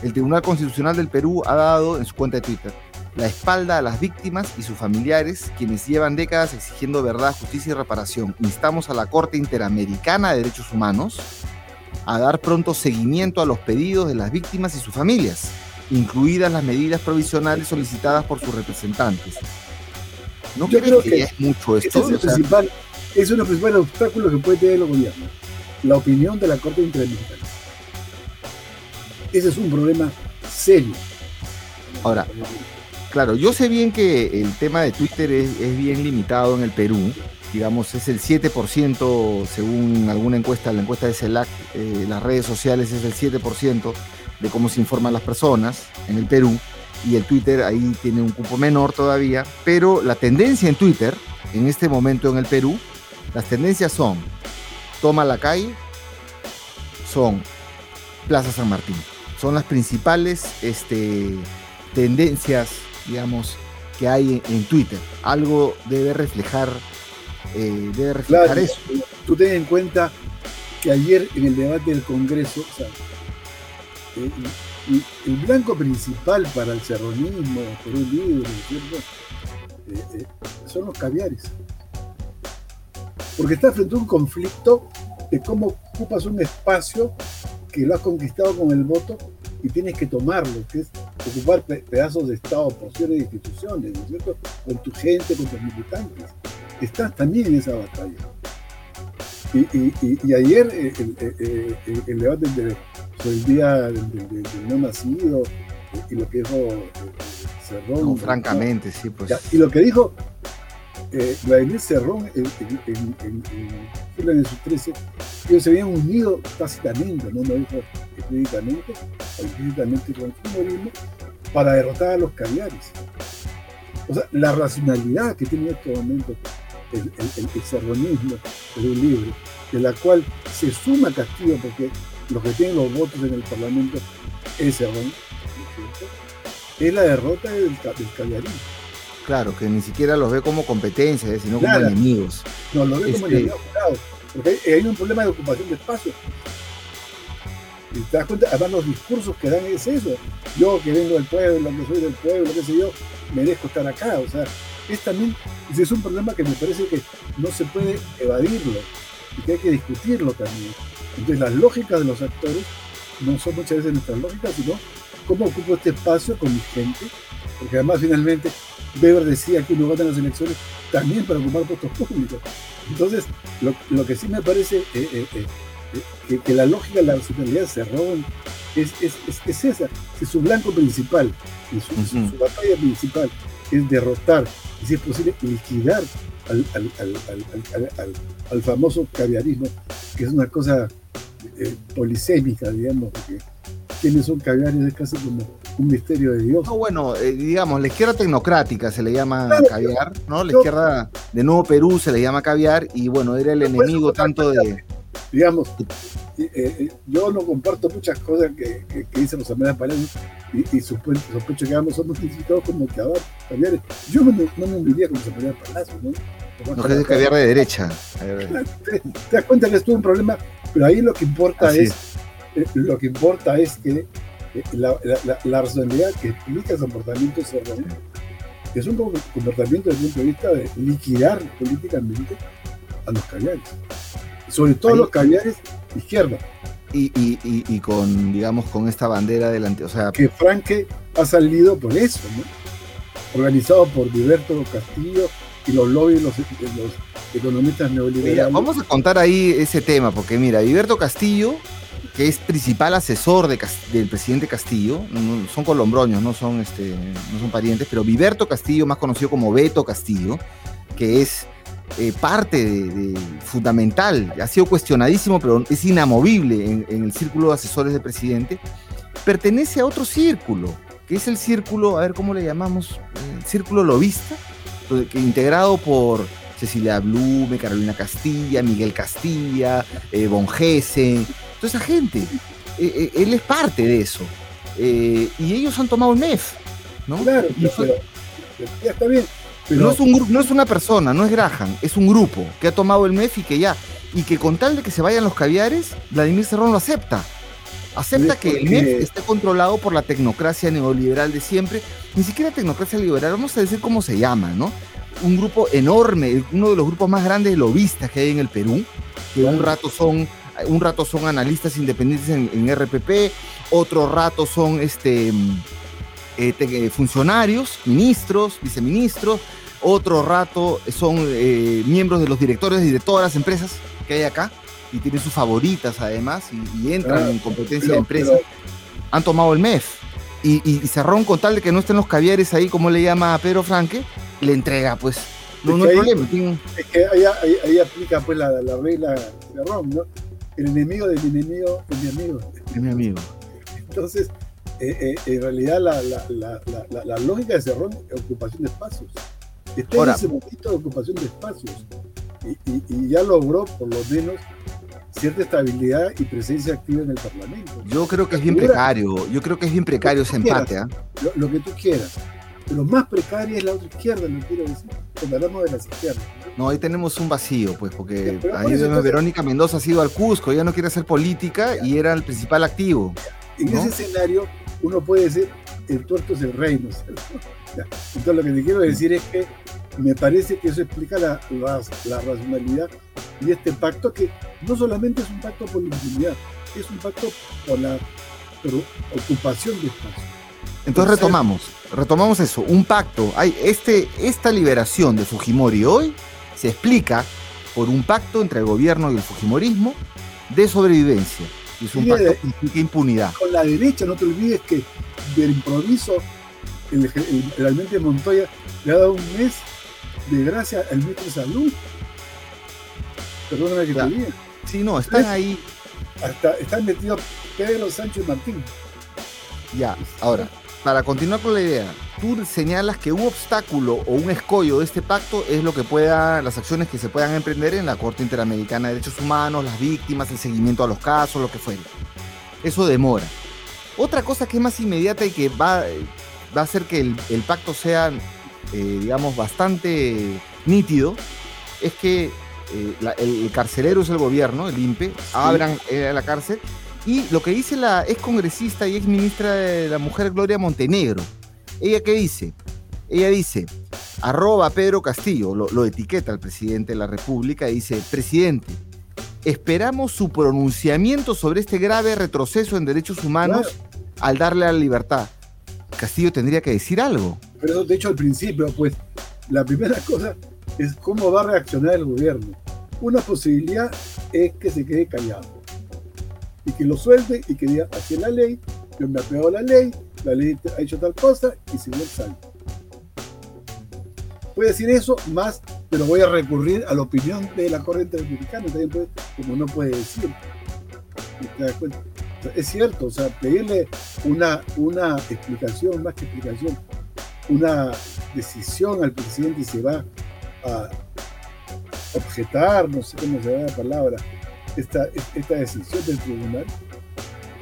el Tribunal Constitucional del Perú ha dado en su cuenta de Twitter la espalda a las víctimas y sus familiares, quienes llevan décadas exigiendo verdad, justicia y reparación. Instamos a la Corte Interamericana de Derechos Humanos a dar pronto seguimiento a los pedidos de las víctimas y sus familias, incluidas las medidas provisionales solicitadas por sus representantes ¿No Yo creo que, es mucho esto? es, el principal, es uno de los principales obstáculos que puede tener el gobierno. La opinión de la Corte Interamericana. Ese es un problema serio. Ahora, claro, yo sé bien que el tema de Twitter es, bien limitado en el Perú. Digamos, es el 7%, según alguna encuesta, la encuesta de CELAC, eh, las redes sociales es el 7% de cómo se informan las personas en el Perú y el Twitter ahí tiene un cupo menor todavía, pero la tendencia en Twitter, en este momento en el Perú, las tendencias son Toma la calle, son Plaza San Martín. Son las principales este, tendencias, digamos, que hay en, Twitter. Algo debe reflejar eh, debe reflejar eso. Tú ten en cuenta que ayer en el debate del Congreso, o sea, eh, el, blanco principal para el serronismo, por un libro, ¿cierto? son los caviares. Porque está frente a un conflicto de cómo ocupas un espacio que lo has conquistado con el voto y tienes que tomarlo, que es ocupar pedazos de Estado, porciones de instituciones, ¿no es cierto? Con tu gente, con tus militantes. Estás también en esa batalla. Y, ayer eh, eh, eh, el, debate sobre el día del, no nacido y lo que dijo Cerrón. francamente, sí, pues. y lo que dijo Vladimir Cerrón en, en, en, sus 13, ellos se habían unido tácitamente, no lo dijo explícitamente, explícitamente con el feminismo, para derrotar a los caviares. O sea, la racionalidad que tiene en este momento el, el, el serronismo de un libro, de la cual se suma Castillo, porque los que tienen los votos en el Parlamento es Serrón, es la derrota del, del. Claro, que ni siquiera los ve como competencia, eh, sino como enemigos. No, los ve como este enemigos, claro. Porque hay un problema de ocupación de espacio. Y te das cuenta, además los discursos que dan es eso. Yo que vengo del pueblo, que soy del pueblo, qué sé yo, merezco estar acá. O sea, es también, es un problema que me parece que no se puede evadirlo y que hay que discutirlo también. Entonces las lógicas de los actores no son muchas veces nuestras lógicas, sino cómo ocupo este espacio con mi gente, porque además finalmente Weber decía que uno gana las elecciones también para ocupar puestos públicos. Entonces, lo, que sí me parece eh, eh, eh, que, la lógica de la racionalidad se roban es, es, esa, que su blanco principal, y su, batalla principal es derrotar, y si es posible, liquidar al, al, famoso caviarismo, que es una cosa polisémica, digamos, porque quienes son caviares es casi como un misterio de Dios. No, bueno, eh, digamos, la izquierda tecnocrática se le llama caviar, ¿no? La izquierda de Nuevo Perú se le llama caviar y bueno, era el enemigo tanto de... Digamos, eh, eh, yo no comparto muchas cosas que, que, dicen los amenazas Palacios y, y sospecho, que ambos somos identificados como caviares. Yo no, no me uniría con los amenazas Palacios, ¿no? No es caviar de derecha. Te, das cuenta que esto es un problema, pero ahí lo que importa es, lo que importa es que la, la, la, racionalidad que explica el comportamiento cerrado es un comportamiento desde el punto de vista de liquidar políticamente a los caviares, sobre todo los caviares izquierda. Y, y, y, con, digamos, con esta bandera delante, o sea... Que Franque ha salido por eso, ¿no? Organizado por Diverto Castillo y los lobbies, los, los economistas neoliberales. vamos a contar ahí ese tema, porque mira, Diverto Castillo que es principal asesor del presidente Castillo, son colombroños, no son, este, no son parientes, pero Viverto Castillo, más conocido como Beto Castillo, que es eh, parte de, fundamental, ha sido cuestionadísimo, pero es inamovible en, el círculo de asesores del presidente, pertenece a otro círculo, que es el círculo, a ver cómo le llamamos, el círculo lobista, que, integrado por Cecilia Blume, Carolina Castilla, Miguel Castilla, eh, Von Gessen, toda esa gente. Eh, eh, él es parte de eso. Y ellos han tomado el MEF. ¿no? Claro, ya está bien. No, es un, no es una persona, no es Graham, es un grupo que ha tomado el MEF y que ya, y que con tal de que se vayan los caviares, Vladimir Cerrón lo acepta. Acepta que el MEF esté controlado por la tecnocracia neoliberal de siempre, ni siquiera tecnocracia liberal, vamos a decir cómo se llama, ¿no? Un grupo enorme, uno de los grupos más grandes de lobistas que hay en el Perú, que un rato son un rato son analistas independientes en, RPP, otro rato son este, eh, eh, funcionarios, ministros, viceministros, otro rato son eh, miembros de los directores y de todas las empresas que hay acá y tienen sus favoritas además y, entran ah, en competencia de empresas. Han tomado el MEF y, y, Cerrón con tal de que no estén los caviares ahí, como le llama a Pedro Franque, le entrega pues. No, hay problema. Es que ahí, aplica pues la, la regla de Ron, ¿no? el enemigo de mi enemigo es mi amigo. Es mi amigo. Entonces, eh, eh, en realidad la, la, la, la, lógica de Cerrón es ocupación de espacios. Está en ese momento de ocupación de espacios. Y, y, y, ya logró, por lo menos, cierta estabilidad y presencia activa en el Parlamento. Yo creo que es bien precario. Yo creo que es bien precario ese empate. ¿ah? Lo, que tú quieras. Pero más precaria es la otra izquierda, lo quiero decir. Cuando hablamos de las izquierdas. No, ahí tenemos un vacío, pues, porque ahí Verónica Mendoza ha sido al Cusco, ella no quiere hacer política y era el principal activo. En ese escenario, uno puede decir, el tuerto es el rey, ¿no? Entonces, lo que te quiero decir es que me parece que eso explica la, la, racionalidad y este pacto, que no solamente es un pacto por la impunidad, es un pacto por la ocupación de espacio. Entonces retomamos, retomamos eso, un pacto. Hay este, esta liberación de Fujimori hoy se explica por un pacto entre el gobierno y el Fujimorismo de sobrevivencia. Y que implica impunidad. Con la derecha, no te olvides que del improviso, el, el, Montoya le ha dado un mes de gracia al ministro de Salud. Perdóname que te diga. Sí, no, están ahí. Hasta están metidos Pedro Sánchez Martín. Ya, ahora, para continuar con la idea, tú señalas que un obstáculo o un escollo de este pacto es lo que pueda, las acciones que se puedan emprender en la Corte Interamericana de Derechos Humanos, las víctimas, el seguimiento a los casos, lo que fuera. Eso demora. Otra cosa que es más inmediata y que va, va a hacer que el, pacto sea, eh, digamos, bastante nítido, es que eh, el, carcelero es el gobierno, el INPE, abran eh, la cárcel y lo que dice la ex congresista y ex ministra de la Mujer Gloria Montenegro, ¿ella qué dice? Ella dice, arroba Pedro Castillo, lo, etiqueta al presidente de la República y dice, presidente, esperamos su pronunciamiento sobre este grave retroceso en derechos humanos al darle la libertad. Castillo tendría que decir algo. Pero de hecho al principio, pues, la primera cosa es cómo va a reaccionar el gobierno. Una posibilidad es que se quede callado y que lo suelte y que diga, así es la ley, yo me apego a la ley, la ley ha hecho tal cosa y si no sale. Puede decir eso más, pero voy a recurrir a la opinión de la corriente republicana, también puede, como no puede decir. es cierto, o sea, pedirle una, una explicación, más que explicación, una decisión al presidente y se va a objetar, no sé cómo se llama la palabra, esta, esta decisión del tribunal,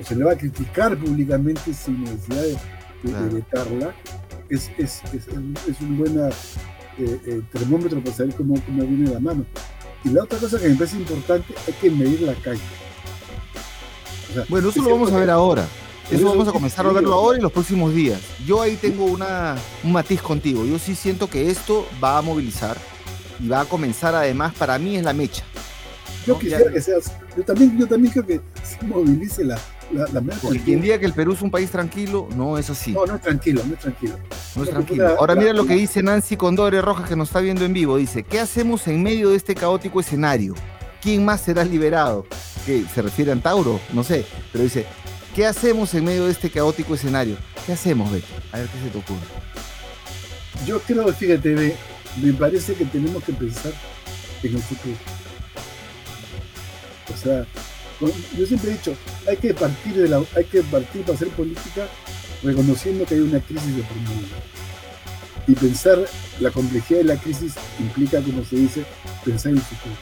se le va a criticar públicamente sin necesidad de, vetarla, es, es, es, es, un buen eh, eh, termómetro para saber cómo, cómo viene la mano. Y la otra cosa que me parece importante, hay que medir la calle. bueno, eso lo vamos a ver ahora. Eso vamos a comenzar a verlo ahora y los próximos días. Yo ahí tengo una, un matiz contigo. Yo sí siento que esto va a movilizar y va a comenzar además, para mí es la mecha. Yo quisiera que sea Yo también, yo también creo que se movilice la, la, la Porque quien diga que el Perú es un país tranquilo, no es así. No, no es tranquilo, no es tranquilo. No es tranquilo. Ahora mira lo que dice Nancy Condore Rojas, que nos está viendo en vivo. Dice, ¿qué hacemos en medio de este caótico escenario? ¿Quién más será liberado? ¿Qué? ¿Se refiere a Tauro? No sé. Pero dice, ¿qué hacemos en medio de este caótico escenario? ¿Qué hacemos, Beto? A ver qué se te ocurre. Yo creo, fíjate, me parece que tenemos que pensar en el futuro o sea, yo siempre he dicho, hay que partir de la, hay que partir para hacer política reconociendo que hay una crisis de por Y pensar la complejidad de la crisis implica, como se dice, pensar en el futuro.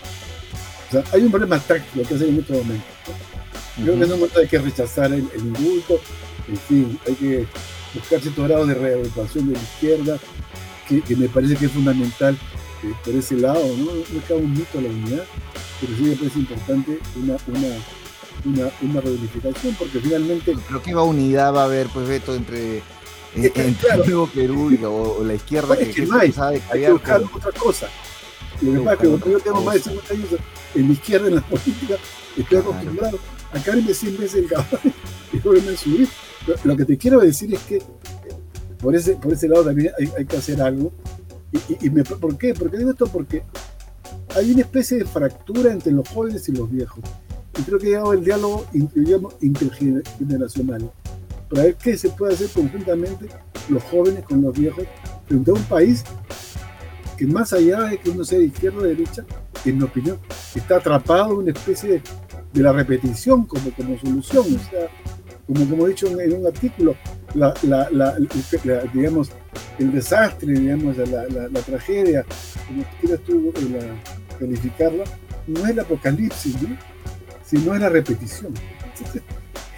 O sea, hay un problema táctico que hacer en este momento. Creo que en un momento hay que rechazar el, indulto, en fin, hay que buscar cierto grado de reagrupación de la izquierda, que, me parece que es fundamental eh, por ese lado, ¿no? No es un mito a la unidad, pero sí me parece importante una, una, una, una reunificación, porque finalmente... Pero qué unidad va a haber, pues, Beto, entre, eh, entre el nuevo Perú y o, la izquierda que, que, no hay, hay que buscar otra cosa. Lo que pasa es que como yo tengo más de 50 años en la izquierda, en la política, estoy acostumbrado a caerme 100 veces el caballo y volverme a subir. Lo, que te quiero decir es que por ese, por ese lado también hay, hay que hacer algo. Y, y, me, ¿Por qué? Porque digo esto porque hay una especie de fractura entre los jóvenes y los viejos. Y creo que ha llegado el diálogo intergeneracional para ver qué se puede hacer conjuntamente los jóvenes con los viejos frente a un país que más allá de que uno sea de izquierda o de derecha, en mi opinión, está atrapado en una especie de, la repetición como, como solución. O sea, como, como he dicho en, un artículo, digamos, el desastre, digamos, la, tragedia, como quieras tú calificarla, no es el apocalipsis, sino es la repetición.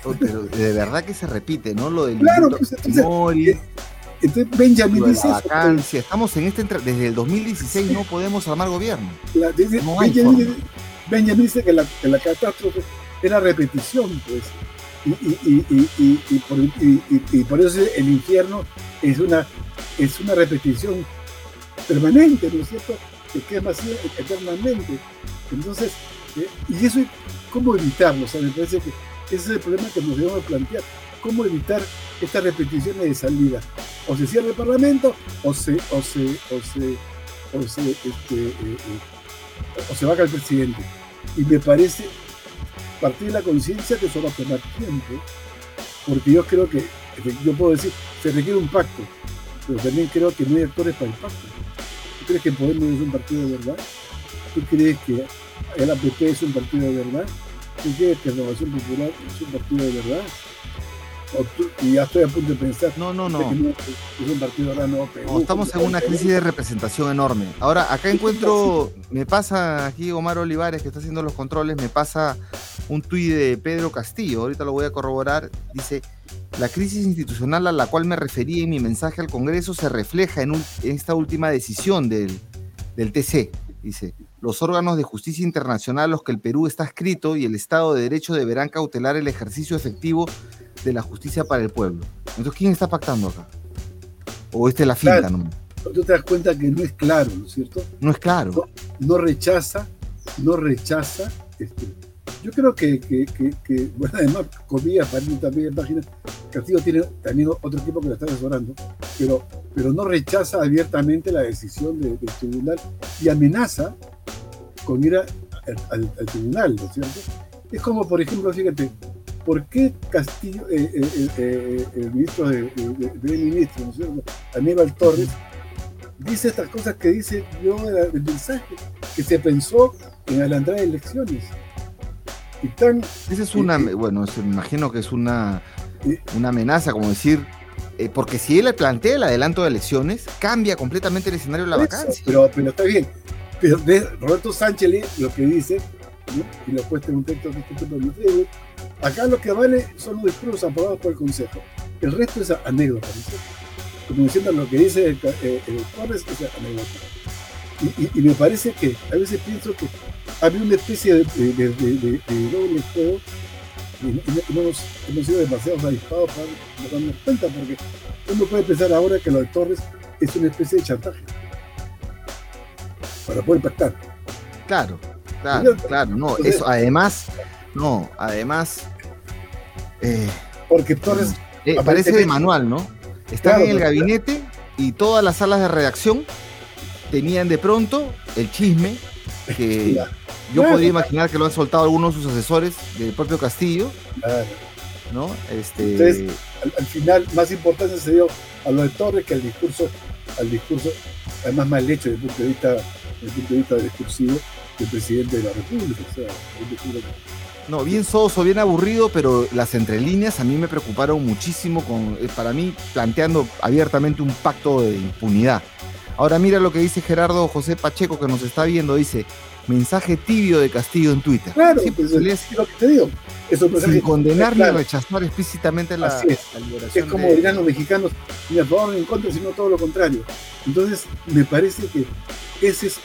Oh, pero de verdad que se repite, ¿no? Lo del claro, pues, entonces Benjamin dice eso. Si estamos en este desde el 2016 no podemos armar gobierno. Benjamin, dice que la, que la catástrofe era repetición, pues. Y, y, y, y, por, y, por, eso el infierno es una, es una repetición permanente, ¿no es cierto? Que quema así eternamente. Entonces, eh, y eso, ¿cómo evitarlo? O sea, me parece que ese es el problema que nos debemos plantear. ¿Cómo evitar estas repeticiones de salida? O se cierra el Parlamento, o se, o se, o se, o se, este, eh, eh, o se vaca el presidente. Y me parece partir de la conciencia que eso va a tomar tiempo, porque yo creo que, yo puedo decir, se requiere un pacto, pero también creo que no hay actores para el pacto. ¿Tú crees que Podemos es un partido de verdad? ¿Tú crees que el APP es un partido de verdad? ¿Tú crees que Renovación Popular es un partido de verdad? y ya estoy a punto de pensar. No, no, no. Es un partido de no, no, estamos en una crisis de representación enorme. Ahora, acá encuentro, me pasa aquí Omar Olivares, que está haciendo los controles, me pasa un tuit de Pedro Castillo, ahorita lo voy a corroborar. Dice: La crisis institucional a la cual me referí en mi mensaje al Congreso se refleja en, esta última decisión del, del TC. Dice: Los órganos de justicia internacional a los que el Perú está escrito y el Estado de Derecho deberán cautelar el ejercicio efectivo de la justicia para el pueblo. Entonces, ¿quién está pactando acá? ¿O este es la finta? ¿no? Tú te das cuenta que no es claro, ¿no es cierto? No es claro. No, rechaza, no rechaza. Este, yo creo que, bueno, además, comillas, también en página, Castillo tiene también otro equipo que lo está asesorando, pero, pero no rechaza abiertamente la decisión del tribunal y amenaza con ir al, al, tribunal, ¿no es cierto? Es como, por ejemplo, fíjate, ¿por qué Castillo, eh, eh, eh, el ministro de, de, ministro, ¿no Aníbal Torres, dice estas cosas que dice yo el mensaje que se pensó en adelantar elecciones? Y tan, Esa es una, bueno, me imagino que es una, una amenaza, como decir, porque si él plantea el adelanto de elecciones, cambia completamente el escenario de la vacancia. Pero, pero está bien. Pero Roberto Sánchez lo que dice, y lo puesto en un texto que estoy Acá lo que vale son los discursos aprobados por el Consejo. El resto es anécdota. Como diciendo lo que dice el, eh, Torres es anécdota. Y, me parece que a veces pienso que había una especie de, doble juego y, no hemos, hemos, sido demasiado avispados para darnos cuenta, porque uno puede pensar ahora que lo de Torres es una especie de chantaje para poder pactar. Claro, claro, claro, no, eso además no, además. Eh, Porque Torres. Eh, parece de manual, ¿no? Están en el gabinete y todas las salas de redacción tenían de pronto el chisme que yo podría imaginar que lo han soltado algunos de sus asesores del propio Castillo. ¿no? Este... Entonces, al, final, más importancia se dio a lo de Torres que al discurso, al discurso, además mal hecho desde el punto de vista, desde el punto de vista discursivo del presidente de la República. O sea, no, bien soso, bien aburrido, pero las entrelíneas a mí me preocuparon muchísimo con, eh, para mí, planteando abiertamente un pacto de impunidad. Ahora mira lo que dice Gerardo José Pacheco que nos está viendo, dice, mensaje tibio de Castillo en Twitter. Claro, pues, es lo que te digo. Eso sin condenar ni rechazar explícitamente la, es. es como dirán los mexicanos, ni a favor ni en contra, sino todo lo contrario. Entonces, me parece que ese es,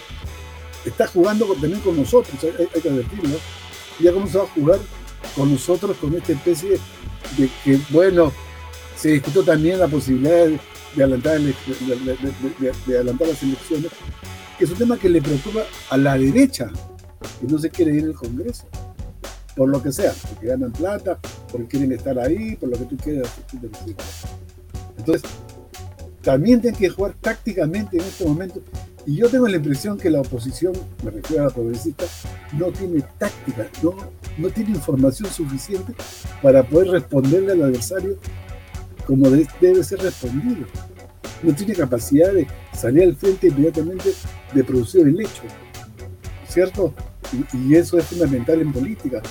está jugando también con nosotros, hay, hay que advertirlo ya comenzó a jugar con nosotros con esta especie de que, bueno, se discutió también la posibilidad de, adelantar, de, adelantar las elecciones, que es un tema que le preocupa a la derecha, que no se quiere ir al Congreso, por lo que sea, porque ganan plata, porque quieren estar ahí, por lo que tú quieras. Entonces, también tienen que jugar tácticamente en este momento y yo tengo la impresión que la oposición, me refiero a la progresista, no tiene táctica, no, no tiene información suficiente para poder responderle al adversario como debe ser respondido. No tiene capacidad de salir al frente inmediatamente de producir el hecho. ¿Cierto? Y, eso es fundamental en política.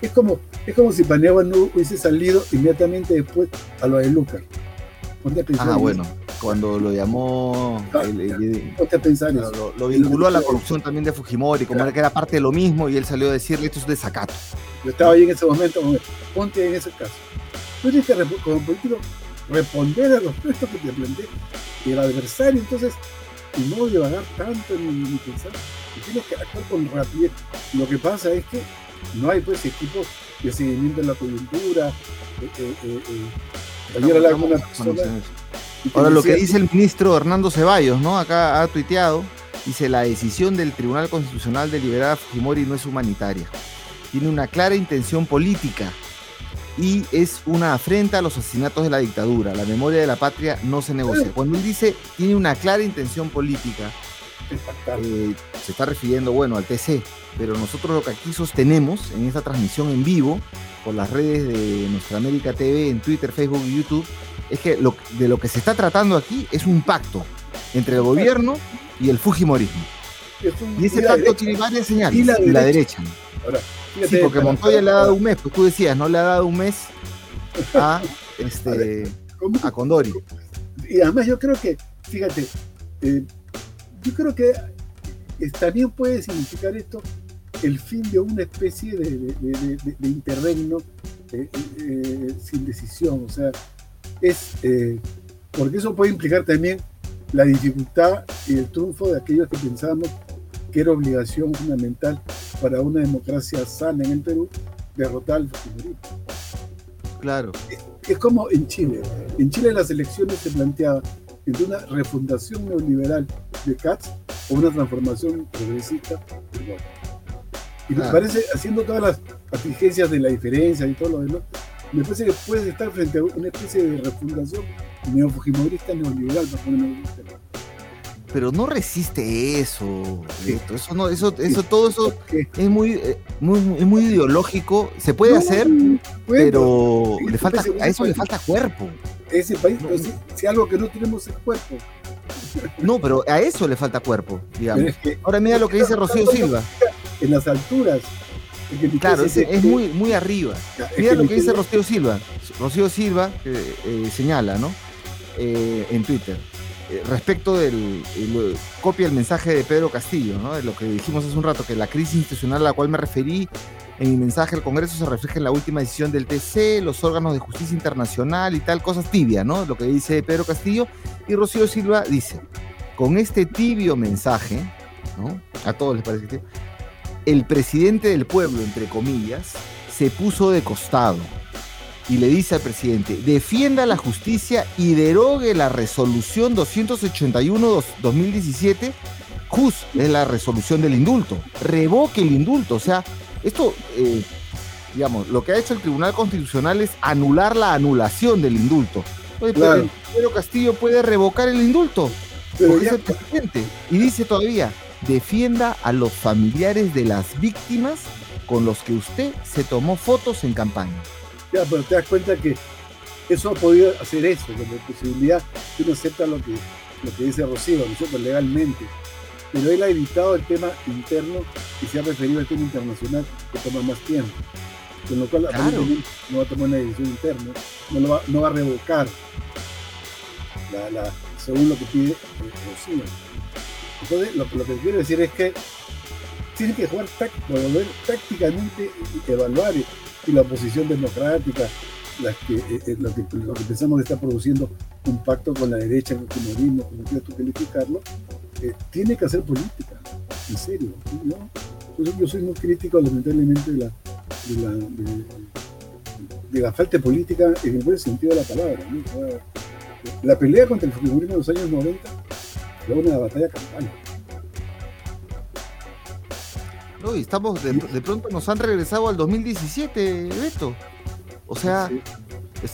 Es como, es como si Paneagua no hubiese salido inmediatamente después a lo de Lucas. Ah, bueno cuando lo llamó. Ah, lo, vinculó a la corrupción también de Fujimori, como era que era parte de lo mismo, y él salió a decirle esto es desacato. Yo estaba ahí en ese momento, ponte en ese caso. Tú tienes que, como político, responder a los textos que te plantea el adversario, entonces, y no divagar tanto ni, pensar, y tienes que actuar con rapidez. Lo que pasa es que no hay pues equipos de seguimiento en la coyuntura. Eh, eh, eh, eh ayer alguna persona, Ahora lo que dice el ministro Hernando Ceballos, ¿no? Acá ha tuiteado, dice la decisión del Tribunal Constitucional de liberar a Fujimori no es humanitaria. Tiene una clara intención política y es una afrenta a los asesinatos de la dictadura. La memoria de la patria no se negocia. Cuando él dice tiene una clara intención política, eh, se está refiriendo, bueno, al TC, pero nosotros lo que aquí sostenemos en esta transmisión en vivo por las redes de Nuestra América TV en Twitter, Facebook y YouTube es que de lo que se está tratando aquí es un pacto entre el gobierno y el Fujimorismo. y ese pacto tiene varias señales. Y la derecha. Sí, porque Montoya le ha dado un mes, pues tú decías, no le ha dado un mes a, este, a Condori. Y además yo creo que, fíjate, eh, yo creo que también puede significar esto el fin de una especie de, de, interregno eh, eh, sin decisión. O sea, es porque eso puede implicar también la dificultad y el triunfo de aquellos que pensábamos que era obligación fundamental para una democracia sana en el Perú derrotar al fujimorismo. Claro. Es, como en Chile. En Chile las elecciones se planteaban entre una refundación neoliberal de Katz o una transformación progresista de Y me parece, haciendo todas las exigencias de la diferencia y todo lo demás, me parece que puedes estar frente a una especie de refundación neo-fujimorista neoliberal, pero no resiste eso, eso no, eso, eso, todo eso es muy, eh, muy, muy ideológico, se puede hacer, pero le falta, a eso le falta cuerpo. Ese país, si, algo que no tenemos es cuerpo. No, pero a eso le falta cuerpo, digamos. Ahora mira lo que dice Rocío Silva. En las alturas. Claro, es, muy, muy arriba. Mira lo que dice Rocío Silva. Rocío Silva eh, señala, ¿no? Eh, en Twitter. Eh, respecto del. copia el mensaje de Pedro Castillo, ¿no? De lo que dijimos hace un rato, que la crisis institucional a la cual me referí en mi mensaje al Congreso se refleja en la última decisión del TC, los órganos de justicia internacional y tal, cosas tibias, ¿no? Lo que dice Pedro Castillo. Y Rocío Silva dice: con este tibio mensaje, ¿no? A todos les parece que el presidente del pueblo, entre comillas, se puso de costado y le dice al presidente, defienda la justicia y derogue la resolución 281-2017, JUS es la resolución del indulto, revoque el indulto, o sea, esto, eh, digamos, lo que ha hecho el Tribunal Constitucional es anular la anulación del indulto. Oye, pero Castillo puede revocar el indulto, porque es el presidente, y dice todavía, defienda a los familiares de las víctimas con los que usted se tomó fotos en campaña. Ya, pero te das cuenta que eso ha podido hacer eso, con la posibilidad que uno acepta lo que, lo que dice Rocío, ¿no legalmente. Pero él ha evitado el tema interno y se ha referido al tema internacional que toma más tiempo. Con lo cual, no va a tomar una decisión interna, no, va, no va a revocar la, según lo que pide Rocío. Entonces, lo, lo, que quiero decir es que tiene que jugar volver tácticamente y evaluar y la oposición democrática, las que, eh, eh, lo, que, pensamos está produciendo un pacto con la derecha, con el comunismo, como quieras tú calificarlo, eh, tiene que hacer política, en serio. Yo, soy muy crítico, lamentablemente, de la, de la, falta de política en el buen sentido de la palabra. la pelea contra el comunismo de los años 90 fue una batalla campal no, y estamos, de, pronto nos han regresado al 2017, Beto. O sea,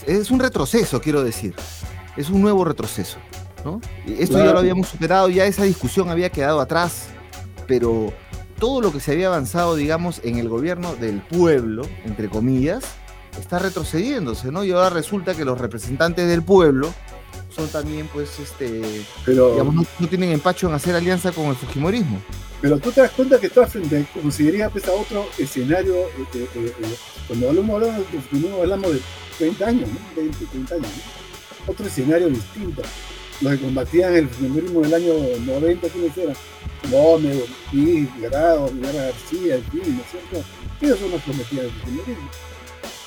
es, un retroceso, quiero decir. Es un nuevo retroceso. ¿no? Esto ya lo habíamos superado, ya esa discusión había quedado atrás, pero todo lo que se había avanzado, digamos, en el gobierno del pueblo, entre comillas, está retrocediéndose, ¿no? Y ahora resulta que los representantes del pueblo son también, pues, este, pero, digamos, no tienen empacho en hacer alianza con el Fujimorismo. Pero tú te das cuenta que estás frente a, pues, a otro escenario, eh, eh, eh, cuando hablamos, hablamos, hablamos de 30 años, ¿no? 20, 30 años, ¿no? otro escenario distinto. Los que combatían el feminismo del año 90, ¿quiénes eran? Gómez, Ortiz, Grado, Guerra García, el fin, ¿no es cierto? Ellos son los que combatían el feminismo.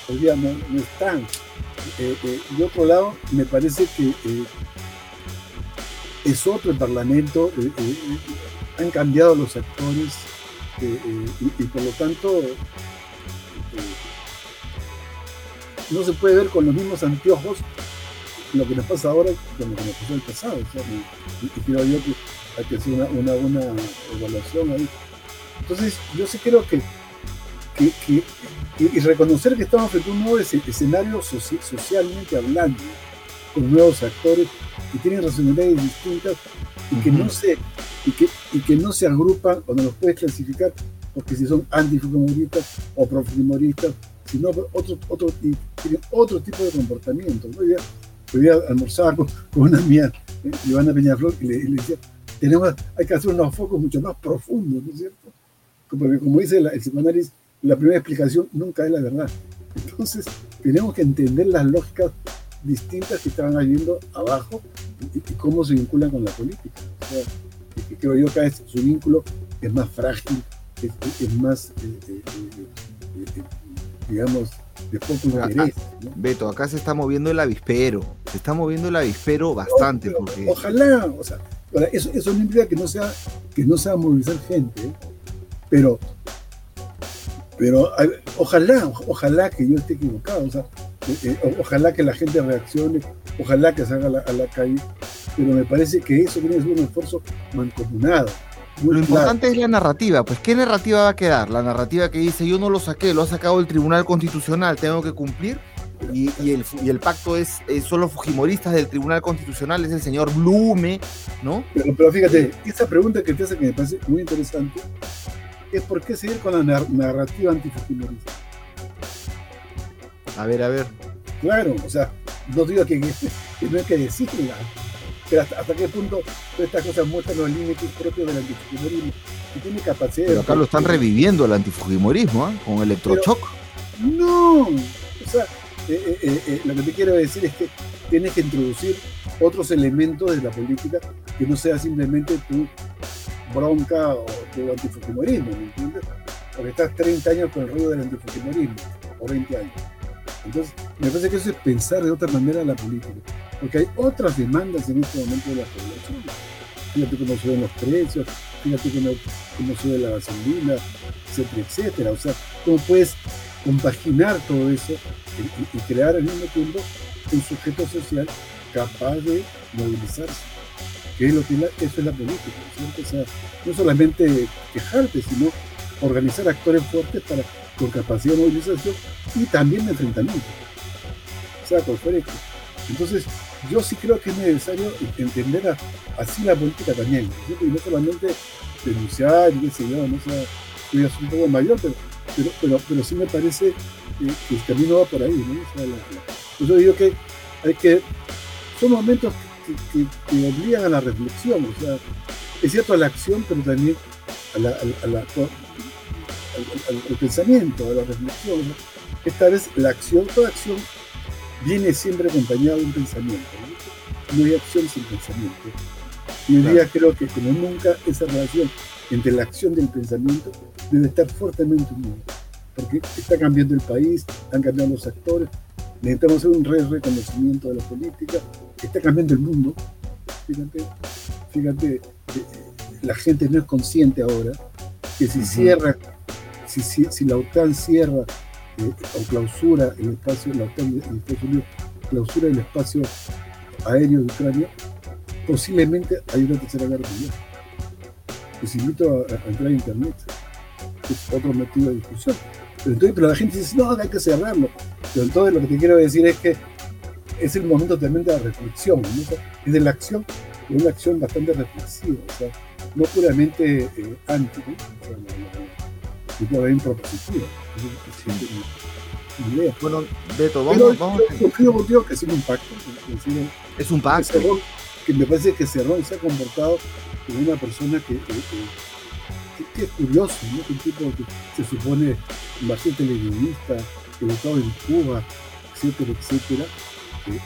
hoy día no, están. Eh, eh, de otro lado, me parece que eh, es otro el Parlamento, han cambiado los actores y, por lo tanto no se puede ver con los mismos anteojos lo que nos pasa ahora con lo que nos pasó en el pasado. y, creo yo que hay que hacer una, buena evaluación ahí. Entonces, yo sí creo que, y, reconocer que estamos frente a un nuevo escenario socialmente hablando, con nuevos actores que tienen racionalidades distintas y que no se y que, y que no se agrupan o no los puedes clasificar porque si son antifujimoristas o profujimoristas, sino otro, otro, y tienen otro tipo de comportamiento. Hoy día, hoy día almorzaba con, una mía, eh, Ivana Peñaflor, y le, y le decía, tenemos, hay que hacer unos focos mucho más profundos, ¿no es cierto? Porque como dice el psicoanálisis, la primera explicación nunca es la verdad. Entonces, tenemos que entender las lógicas distintas que estaban habiendo abajo y, cómo se vinculan con la política. O sea, y creo yo que su vínculo es más frágil, es, más, eh, eh, eh, digamos, de poco interés. Beto, acá se está moviendo el avispero, se está moviendo el avispero bastante. porque... Ojalá, o sea, eso, eso, no implica que no sea, que no sea movilizar gente, pero, pero ojalá, ojalá que yo esté equivocado, o sea, eh, eh, ojalá que la gente reaccione, ojalá que salga a la, a la, calle, pero me parece que eso tiene que ser un esfuerzo mancomunado. Lo importante es la narrativa, pues ¿qué narrativa va a quedar? La narrativa que dice yo no lo saqué, lo ha sacado el Tribunal Constitucional, tengo que cumplir y, el, y, el, pacto es, son los fujimoristas del Tribunal Constitucional, es el señor Blume, ¿no? Pero, fíjate, esa pregunta que te hace que me parece muy interesante es por qué seguir con la narrativa antifujimorista. A ver, a ver. Claro, o sea, no digo que, no hay que decirla, pero hasta, qué punto todas estas cosas muestran los límites propios del antifujimorismo. Y tiene capacidad Pero acá lo están reviviendo el antifujimorismo, ¿eh? con electrochoc. no, o sea, eh, eh, eh, lo que te quiero decir es que tienes que introducir otros elementos de la política que no sea simplemente tu bronca o tu antifujimorismo, ¿me entiendes? Porque estás 30 años con el ruido del antifujimorismo, o 20 años. Entonces, me parece que eso es pensar de otra manera la política, porque hay otras demandas en este momento de la población. Fíjate cómo suben los precios, fíjate cómo, cómo sube la gasolina, etcétera, etcétera. O sea, cómo puedes compaginar todo eso y, crear al mismo tiempo un sujeto social capaz de movilizarse. Que es lo que eso es la política, O sea, no solamente quejarte, sino organizar actores fuertes para, con capacidad de movilización y también de enfrentamiento. O sea, con Entonces, yo sí creo que es necesario entender así la política también, y no solamente denunciar y qué sé yo, no sea, es un poco mayor, pero pero, pero, sí me parece que, el camino va por ahí, ¿no? yo digo que hay que, son momentos obligan a la reflexión, o sea, es cierto a la acción, pero también a la, al, pensamiento, a la reflexión. Esta vez la acción, toda acción viene siempre acompañada de un pensamiento. No, hay acción sin pensamiento. Y hoy día creo que como nunca esa relación entre la acción y el pensamiento debe estar fuertemente unido, porque está cambiando el país, están cambiando los actores, necesitamos hacer un re reconocimiento de la política, está cambiando el mundo. Fíjate, fíjate, eh, la gente no es consciente ahora que si cierra, si, si, la OTAN cierra eh, o clausura el espacio, la OTAN en Estados Unidos clausura el espacio aéreo de Ucrania, posiblemente hay una tercera guerra mundial. Les invito a entrar a internet es otro motivo de discusión. Pero, entonces, pero la gente dice, no, hay que cerrarlo. Pero entonces lo que te quiero decir es que es el momento también de la reflexión, es de la acción, de una acción bastante reflexiva, o sea, no puramente eh, anti, ¿no? o sea, no, no, propositiva. Bueno, Beto, vamos, vamos. Yo, creo contigo que es un pacto. Es un pacto. Que, me parece que Cerrón se ha comportado como una persona que, que, es curioso, ¿no? Un tipo que se supone bastante leninista, educado en Cuba, etcétera, etcétera, que,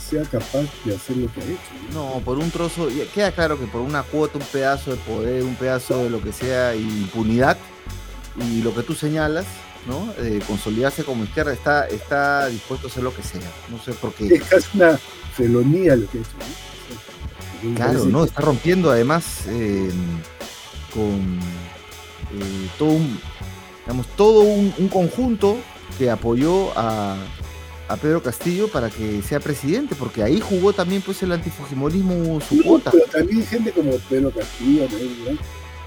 sea capaz de hacer lo que ha hecho. ¿no? por un trozo, queda claro que por una cuota, un pedazo de poder, un pedazo de lo que sea, impunidad, y lo que tú señalas, ¿no? De consolidarse como izquierda, está, está dispuesto a hacer lo que sea. No sé por qué. Es casi una felonía lo que ha hecho. ¿no? Claro, ¿no? Está rompiendo además eh, con eh, todo un, digamos, todo un, un conjunto que apoyó a, a Pedro Castillo para que sea presidente, porque ahí jugó también pues el antifujimorismo su No, cuota. pero también gente como Pedro Castillo,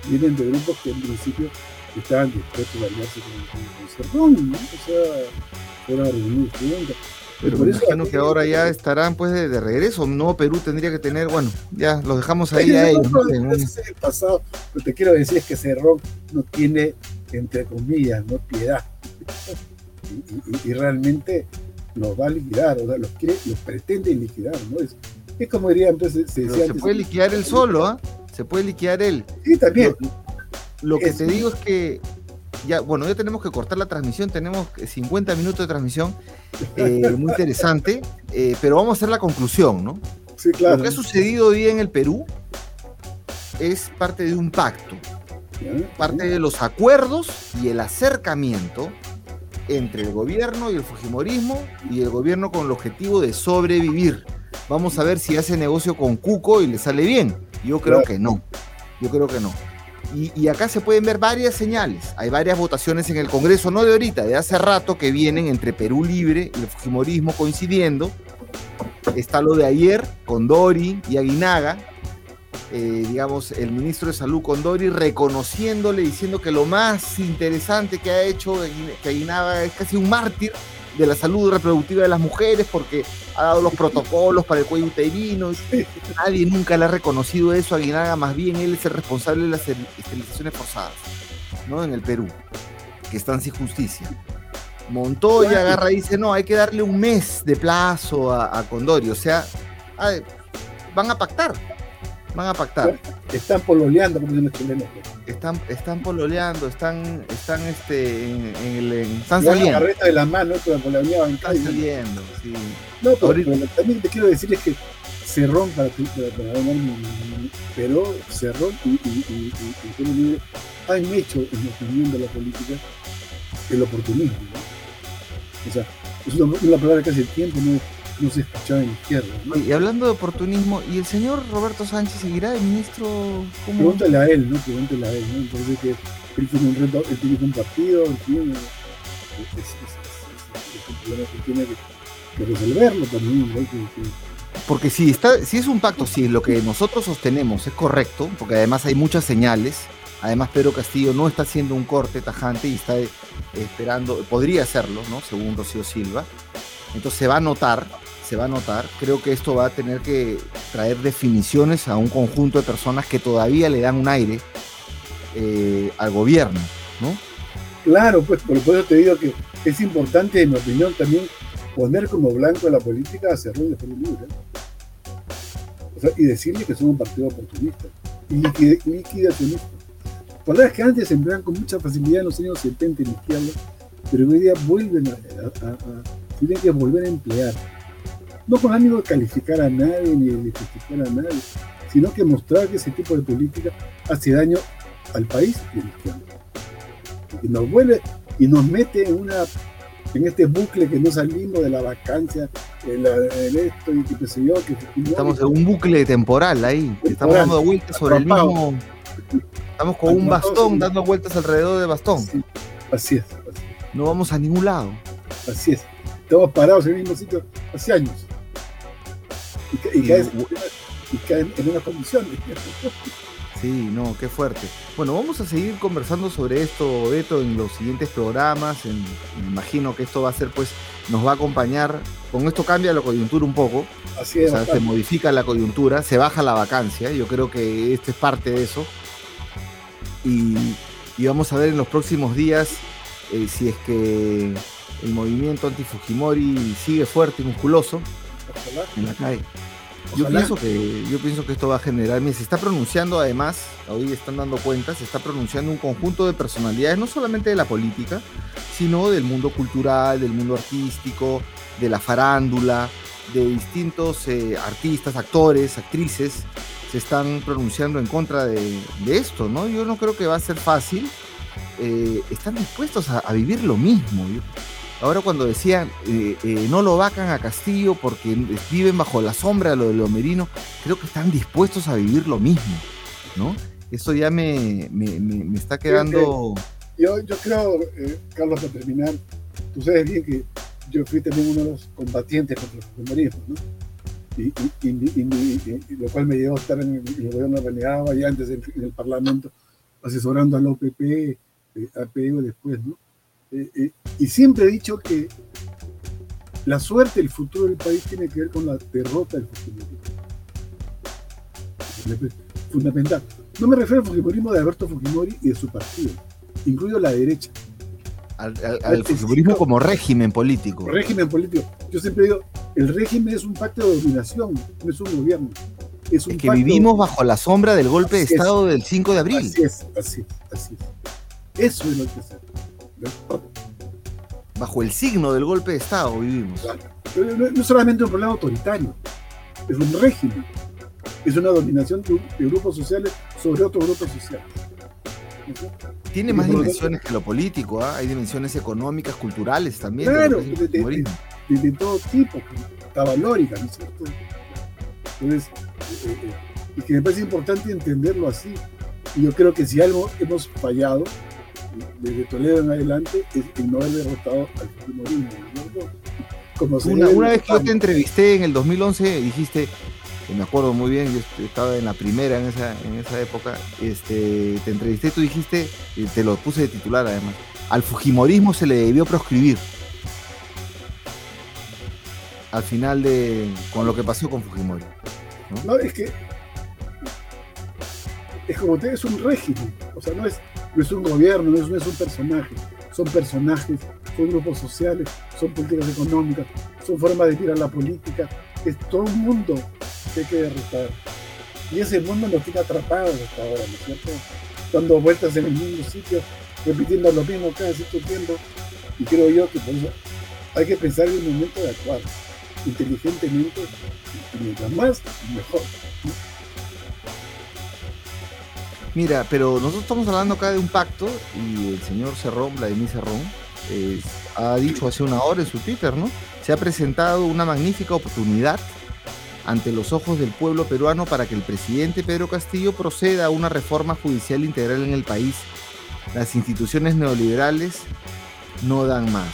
vienen de grupos que en principio estaban dispuestos a aliarse con, con, con Cerrón, ¿no? O sea, fueron estudiantes. Pero por me eso imagino que ahora ya estarán pues de, de regreso. No, Perú tendría que tener, bueno, ya los dejamos ahí a ellos. ¿no? Ese es el pasado. Lo que quiero decir es que Cerrón no tiene, entre comillas, no piedad. Y, y- y realmente los va a liquidar, o sea, los, quiere, los pretende liquidar, ¿no? Es, es como diría entonces, se pero decía se antes- puede liquidar él solo, ¿ah? Se puede liquidar él. Sí, también. Lo, lo que Es- te digo es que ya, bueno, ya tenemos que cortar la transmisión, tenemos 50 minutos de transmisión, eh, muy interesante, eh, pero vamos a hacer la conclusión, ¿no? Sí, claro. Lo que ha sucedido hoy en el Perú es parte de un pacto, parte de los acuerdos y el acercamiento entre el gobierno y el Fujimorismo y el gobierno con el objetivo de sobrevivir. Vamos a ver si hace negocio con Cuco y le sale bien. Yo creo Claro. que no. Yo creo que no. Y, acá se pueden ver varias señales. Hay varias votaciones en el Congreso, no de ahorita, de hace rato que vienen entre Perú Libre y el Fujimorismo coincidiendo. Está lo de ayer con Dori y Aguinaga, eh, digamos, el ministro de Salud Condori reconociéndole, diciendo que lo más interesante que ha hecho que Aguinaga es casi un mártir de la salud reproductiva de las mujeres porque ha dado los protocolos para el cuello uterino. Nadie nunca le ha reconocido eso a Aguinaga, más bien él es el responsable de las esterilizaciones forzadas, ¿no? En el Perú, que están sin justicia. Montoya agarra y dice, no, hay que darle un mes de plazo a, a Condori, o sea, van a pactar, van a pactar. Están pololeando, como dicen los chilenos. Están, están pololeando, están, están este, en, en el, en- están Llevan la saliendo, carreta de la mano, pololeaban en están saliendo, sí. No, pero, Ahorita- pero también te quiero decir es que Cerrón, para, para, para mi- pero Cerrón y, y, y, y- han hecho, en mi opinión de la política, el oportunismo. ¿no? O sea, es una, una palabra que hace tiempo no, no se escuchaba en izquierda. ¿no? Y hablando de oportunismo, ¿y el señor Roberto Sánchez seguirá de ministro? ¿Cómo? Pregúntale a él, ¿no? Pregúntale a él, ¿no? Que él tiene un reto, él tiene un partido, él tiene, es, es- un problema que tiene que, que resolverlo también, ¿no? Que- que- Porque si, está, si es un pacto, si lo que nosotros sostenemos es correcto, porque además hay muchas señales, además Pedro Castillo no está haciendo un corte tajante y está eh, esperando, podría hacerlo, ¿no? Según Rocío Silva. Entonces se va a notar, se va a notar. Creo que esto va a tener que traer definiciones a un conjunto de personas que todavía le dan un aire eh, al gobierno, ¿no? Claro, pues por eso te digo que es importante, en mi opinión, también poner como blanco a la política a Cerrón de Libre. Y decirle que son un partido oportunista y liquide- liquidacionista. Palabras que antes se empleaban con mucha facilidad en los años 70 en izquierda, pero hoy día vuelven a- tienen que volver a emplear. No con ánimo de calificar a nadie ni de criticar a nadie, sino que mostrar que ese tipo de política hace daño al país y a la izquierda y nos vuelve y nos mete en una en este bucle que no salimos de la vacancia en, la- en esto y que qué sé yo que Estamos en un bucle temporal ahí. Estamos dando vueltas sobre el mismo. Estamos con un bastón dando vueltas alrededor del bastón. Sí, así es así, No vamos a ningún lado. así es estamos parados en el mismo sitio hace años y, caen en unas condiciones Sí, no, qué fuerte. Bueno, vamos a seguir conversando sobre esto, Beto, en los siguientes programas. En- me imagino que esto va a ser, pues, nos va a acompañar. Con esto cambia la coyuntura un poco. así O es sea, se modifica la coyuntura, se baja la vacancia. Yo creo que este es parte de eso. Y, y vamos a ver en los próximos días eh, si es que el movimiento anti-Fujimori sigue fuerte y musculoso Ojalá, en la calle. Yo pienso, que, yo pienso que esto va a generar, mira, se está pronunciando además, hoy están dando cuenta, se está pronunciando un conjunto de personalidades, no solamente de la política, sino del mundo cultural, del mundo artístico, de la farándula, de distintos eh, artistas, actores, actrices, se están pronunciando en contra de, de esto, ¿no? Yo no creo que va a ser fácil, eh, están dispuestos a, vivir lo mismo. Ahora cuando decían eh, eh, no lo vacan a Castillo porque viven bajo la sombra de lo de Lomerino, creo que están dispuestos a vivir lo mismo, ¿no? Eso ya me, me, está quedando... Yo, yo creo, Carlos, para terminar, tú sabes bien que yo fui también uno de los combatientes contra el fujimorismo, ¿no? Y, y, lo cual me llevó a estar en el, gobierno renegado y antes en, el Parlamento, asesorando al OPP, eh, APU después, ¿no? Eh, eh, y siempre he dicho que la suerte, el futuro del país tiene que ver con la derrota del fujimorismo. Fundamental. No me refiero al fujimorismo de Alberto Fujimori y de su partido, incluyo la derecha al, fujimorismo como régimen político. Régimen político. Yo siempre digo, el régimen es un pacto de dominación, no es un gobierno. Es, que vivimos bajo la sombra del golpe de Estado del 5 de abril. Así es, así es, así Eso es lo que hace. Bajo el signo del golpe de Estado vivimos. No, es solamente un problema autoritario, es un régimen, es una dominación de grupos sociales sobre otros grupos sociales. Tiene más dimensiones que lo político, ¿ah? hay dimensiones económicas, culturales también. Claro, de, todo tipo, tabalórica, ¿no es cierto? Entonces, eh, eh, y que me parece importante entenderlo así. Y yo creo que si algo hemos fallado, desde Toledo en adelante, es en no haber derrotado al fujimorismo. Como una, una vez que yo te entrevisté en el 2011, dijiste, me acuerdo muy bien, yo estaba en la primera en esa, en esa época, este, te entrevisté, tú dijiste, y te lo puse de titular además, al Fujimorismo se le debió proscribir. Al final de, con lo que pasó con Fujimori. No, es que es como te es un régimen, o sea, no es, no es un gobierno, no es, un personaje, son personajes, son grupos sociales, son políticas económicas, son formas de tirar la política, es todo un mundo que hay que derrotar. Y ese mundo nos tiene atrapados hasta ahora, ¿no es cierto? Dando vueltas en el mismo sitio, repitiendo lo mismo cada cierto tiempo. Y creo yo que por eso hay que pensar en el momento de actuar inteligentemente y mientras más, mejor. Mira, pero nosotros estamos hablando acá de un pacto y el señor Cerrón, Vladimir Cerrón, eh, ha dicho hace una hora en su Twitter, ¿no? Se ha presentado una magnífica oportunidad ante los ojos del pueblo peruano para que el presidente Pedro Castillo proceda a una reforma judicial integral en el país. Las instituciones neoliberales no dan más.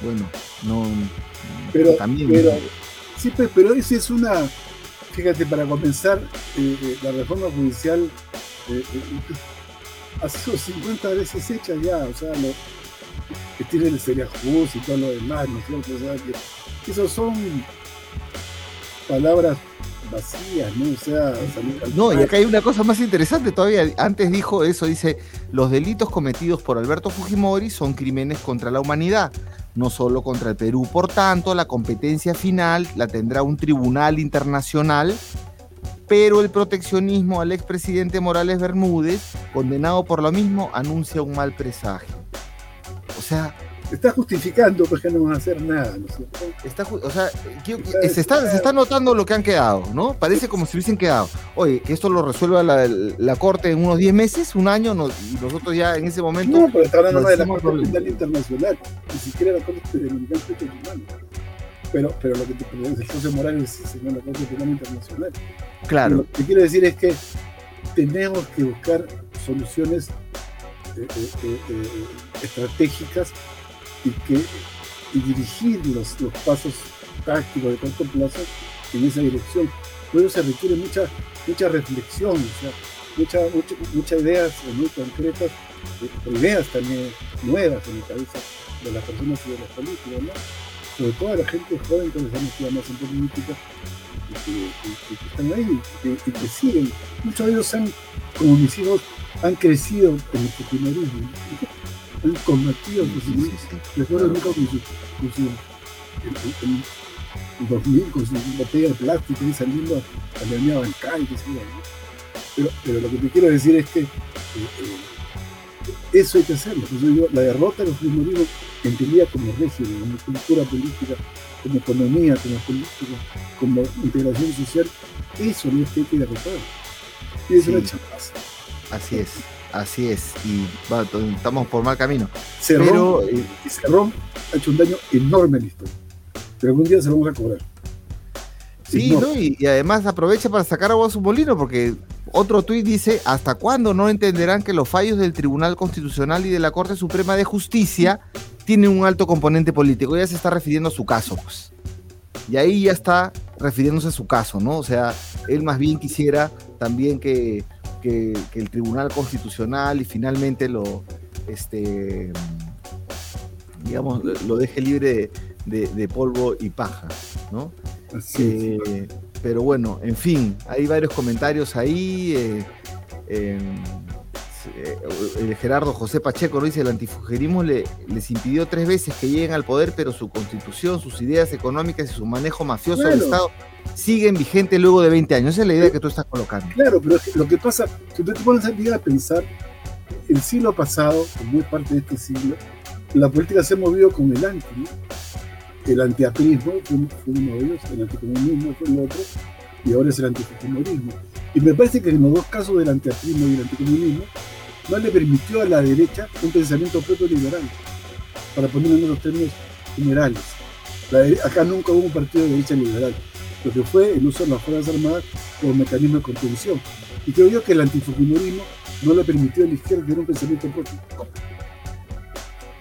Bueno, no. Pero, también. Pero, sí, pero esa es una. Fíjate, para comenzar, eh, eh, la reforma judicial eh, ha sido 50 veces hecha ya, o sea, lo, que tiene el Seria y todo lo demás, ¿no es cierto? O sea, que esos son palabras vacías, ¿no? O sea, No, y acá hay una cosa más interesante todavía. Antes dijo eso, dice, los delitos cometidos por Alberto Fujimori son crímenes contra la humanidad, no solo contra el Perú. Por tanto, la competencia final la tendrá un tribunal internacional, pero el proteccionismo al expresidente Morales Bermúdez, condenado por lo mismo, anuncia un mal presagio. O sea, está justificando porque no van a hacer nada, ¿no es cierto? Está, o sea, se, está, se está notando lo que han quedado, ¿no? Parece como si hubiesen quedado. Oye, que esto lo resuelva la, la Corte en unos 10 meses, un año, y nosotros ya en ese momento... No, pero está hablando de la Corte Penal Internacional, ni siquiera la Corte Interamericana de Derechos. Pero, pero lo que te pregunta José Morales sí, señor, la Corte Penal Internacional. Claro. lo que quiero decir es que tenemos que buscar soluciones eh, eh, eh, estratégicas y, que, y dirigir los, los pasos tácticos de corto plazo en esa dirección. Por eso se requiere mucha, mucha reflexión, o sea, muchas mucha, mucha ideas muy concretas, eh, ideas también nuevas en la cabeza de las personas y de los políticos, ¿no? sobre todo a la gente joven que les han metido más en y que, están ahí y que, siguen. Muchos de ellos han, como mis hijos, han crecido en el fujimorismo han combatido sí, sí, sí, Recuerdo nunca con su, con su en, 2000 con su botella de plástico y saliendo a la avenida Bancay, sé yo, ¿no? pero, pero lo que te quiero decir es que eh, eh, eso hay que hacerlo. Entonces, yo, la derrota de los fujimorismos entendida como régimen, como cultura política, como economía, como política, como integración social, eso no es que hay que derrotar. Y es una chapaza. Así es. Así es, y estamos por mal camino. Cerrón, Pero, eh, Cerrón ha hecho un daño enorme en historia. Pero algún día se lo vamos a cobrar. Sí, ¿no? Y, además aprovecha para sacar agua a su molino, porque otro tuit dice, ¿hasta cuándo no entenderán que los fallos del Tribunal Constitucional y de la Corte Suprema de Justicia tienen un alto componente político? Ya se está refiriendo a su caso, pues. Y ahí ya está refiriéndose a su caso, ¿no? O sea, él más bien quisiera también que, el Tribunal Constitucional y finalmente lo, este, digamos, lo deje libre de, polvo y paja, ¿no? Eh, pero bueno, en fin, hay varios comentarios ahí. Eh, eh, Gerardo José Pacheco lo dice, el antifugerismo le, les impidió tres veces que lleguen al poder, pero su constitución, sus ideas económicas y su manejo mafioso del Estado siguen vigentes luego de 20 años. Esa es la idea que tú estás colocando. Claro, pero lo que pasa, si tú te pones a pensar, el siglo pasado, como es parte de este siglo, la política se ha movido con el anti, El antiaprismo fue, uno de ellos, el anticomunismo fue el otro, y ahora es el antifujimorismo. Y me parece que en los dos casos del antiaprismo y el anticomunismo, no le permitió a la derecha un pensamiento propio liberal, para ponerlo en los términos generales. acá nunca hubo un partido de derecha liberal, lo que fue el uso de las Fuerzas Armadas como mecanismo de contención. Y creo yo que el antifujimorismo no le permitió a la izquierda tener un pensamiento propio.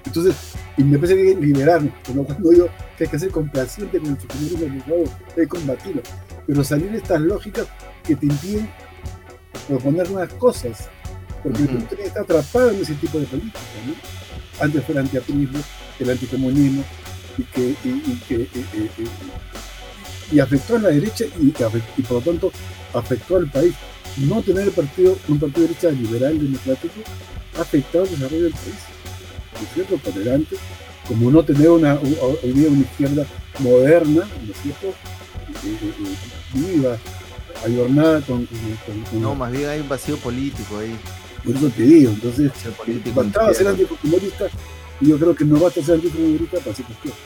Entonces, y me parece que no cuando digo que hay que ser complaciente con el fujimorismo, por hay que combatirlo. Pero salir de estas lógicas que te impiden proponer nuevas cosas, porque uh está atrapado en ese tipo de política. ¿no? Antes fue el antiaprismo, el anticomunismo, y que, y, que y afectó a la derecha y, y, por lo tanto afectó al país. No tener el partido, un partido de derecha liberal democrático ha afectado el desarrollo del país. ¿No es cierto? Tolerante, como no tener una, día una izquierda moderna, ¿no es cierto? Eh, eh, eh, viva, ayornada con, con, No, más bien hay un vacío político ahí. Por eso te digo, entonces, bastaba ser anticomunista y yo creo que no basta ser anticomunista para ser izquierda.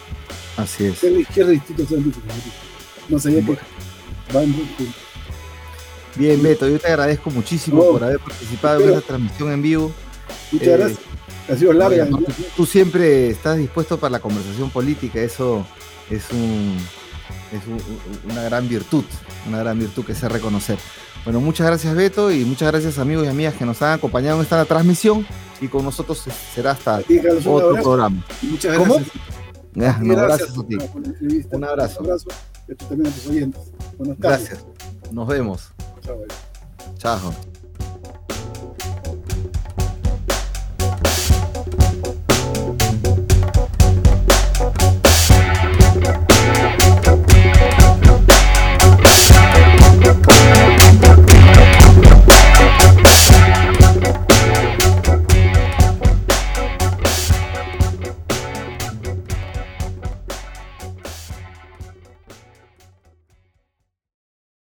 Así es. Ser de izquierda distinto ser anticomunista. No sabía que van Bien, Beto, yo te agradezco muchísimo por haber participado en esta transmisión en vivo. Muchas eh, gracias. Ha sido larga. tú, siempre estás dispuesto para la conversación política, eso es, un, es una gran virtud, una gran virtud que sé reconocer. Bueno, muchas gracias Beto y muchas gracias amigos y amigas que nos han acompañado en esta transmisión y con nosotros será hasta otro programa. Muchas gracias. Un abrazo a ti. Un abrazo. Un abrazo. Esto también a tus oyentes. Gracias. Nos vemos. Chao. Chao.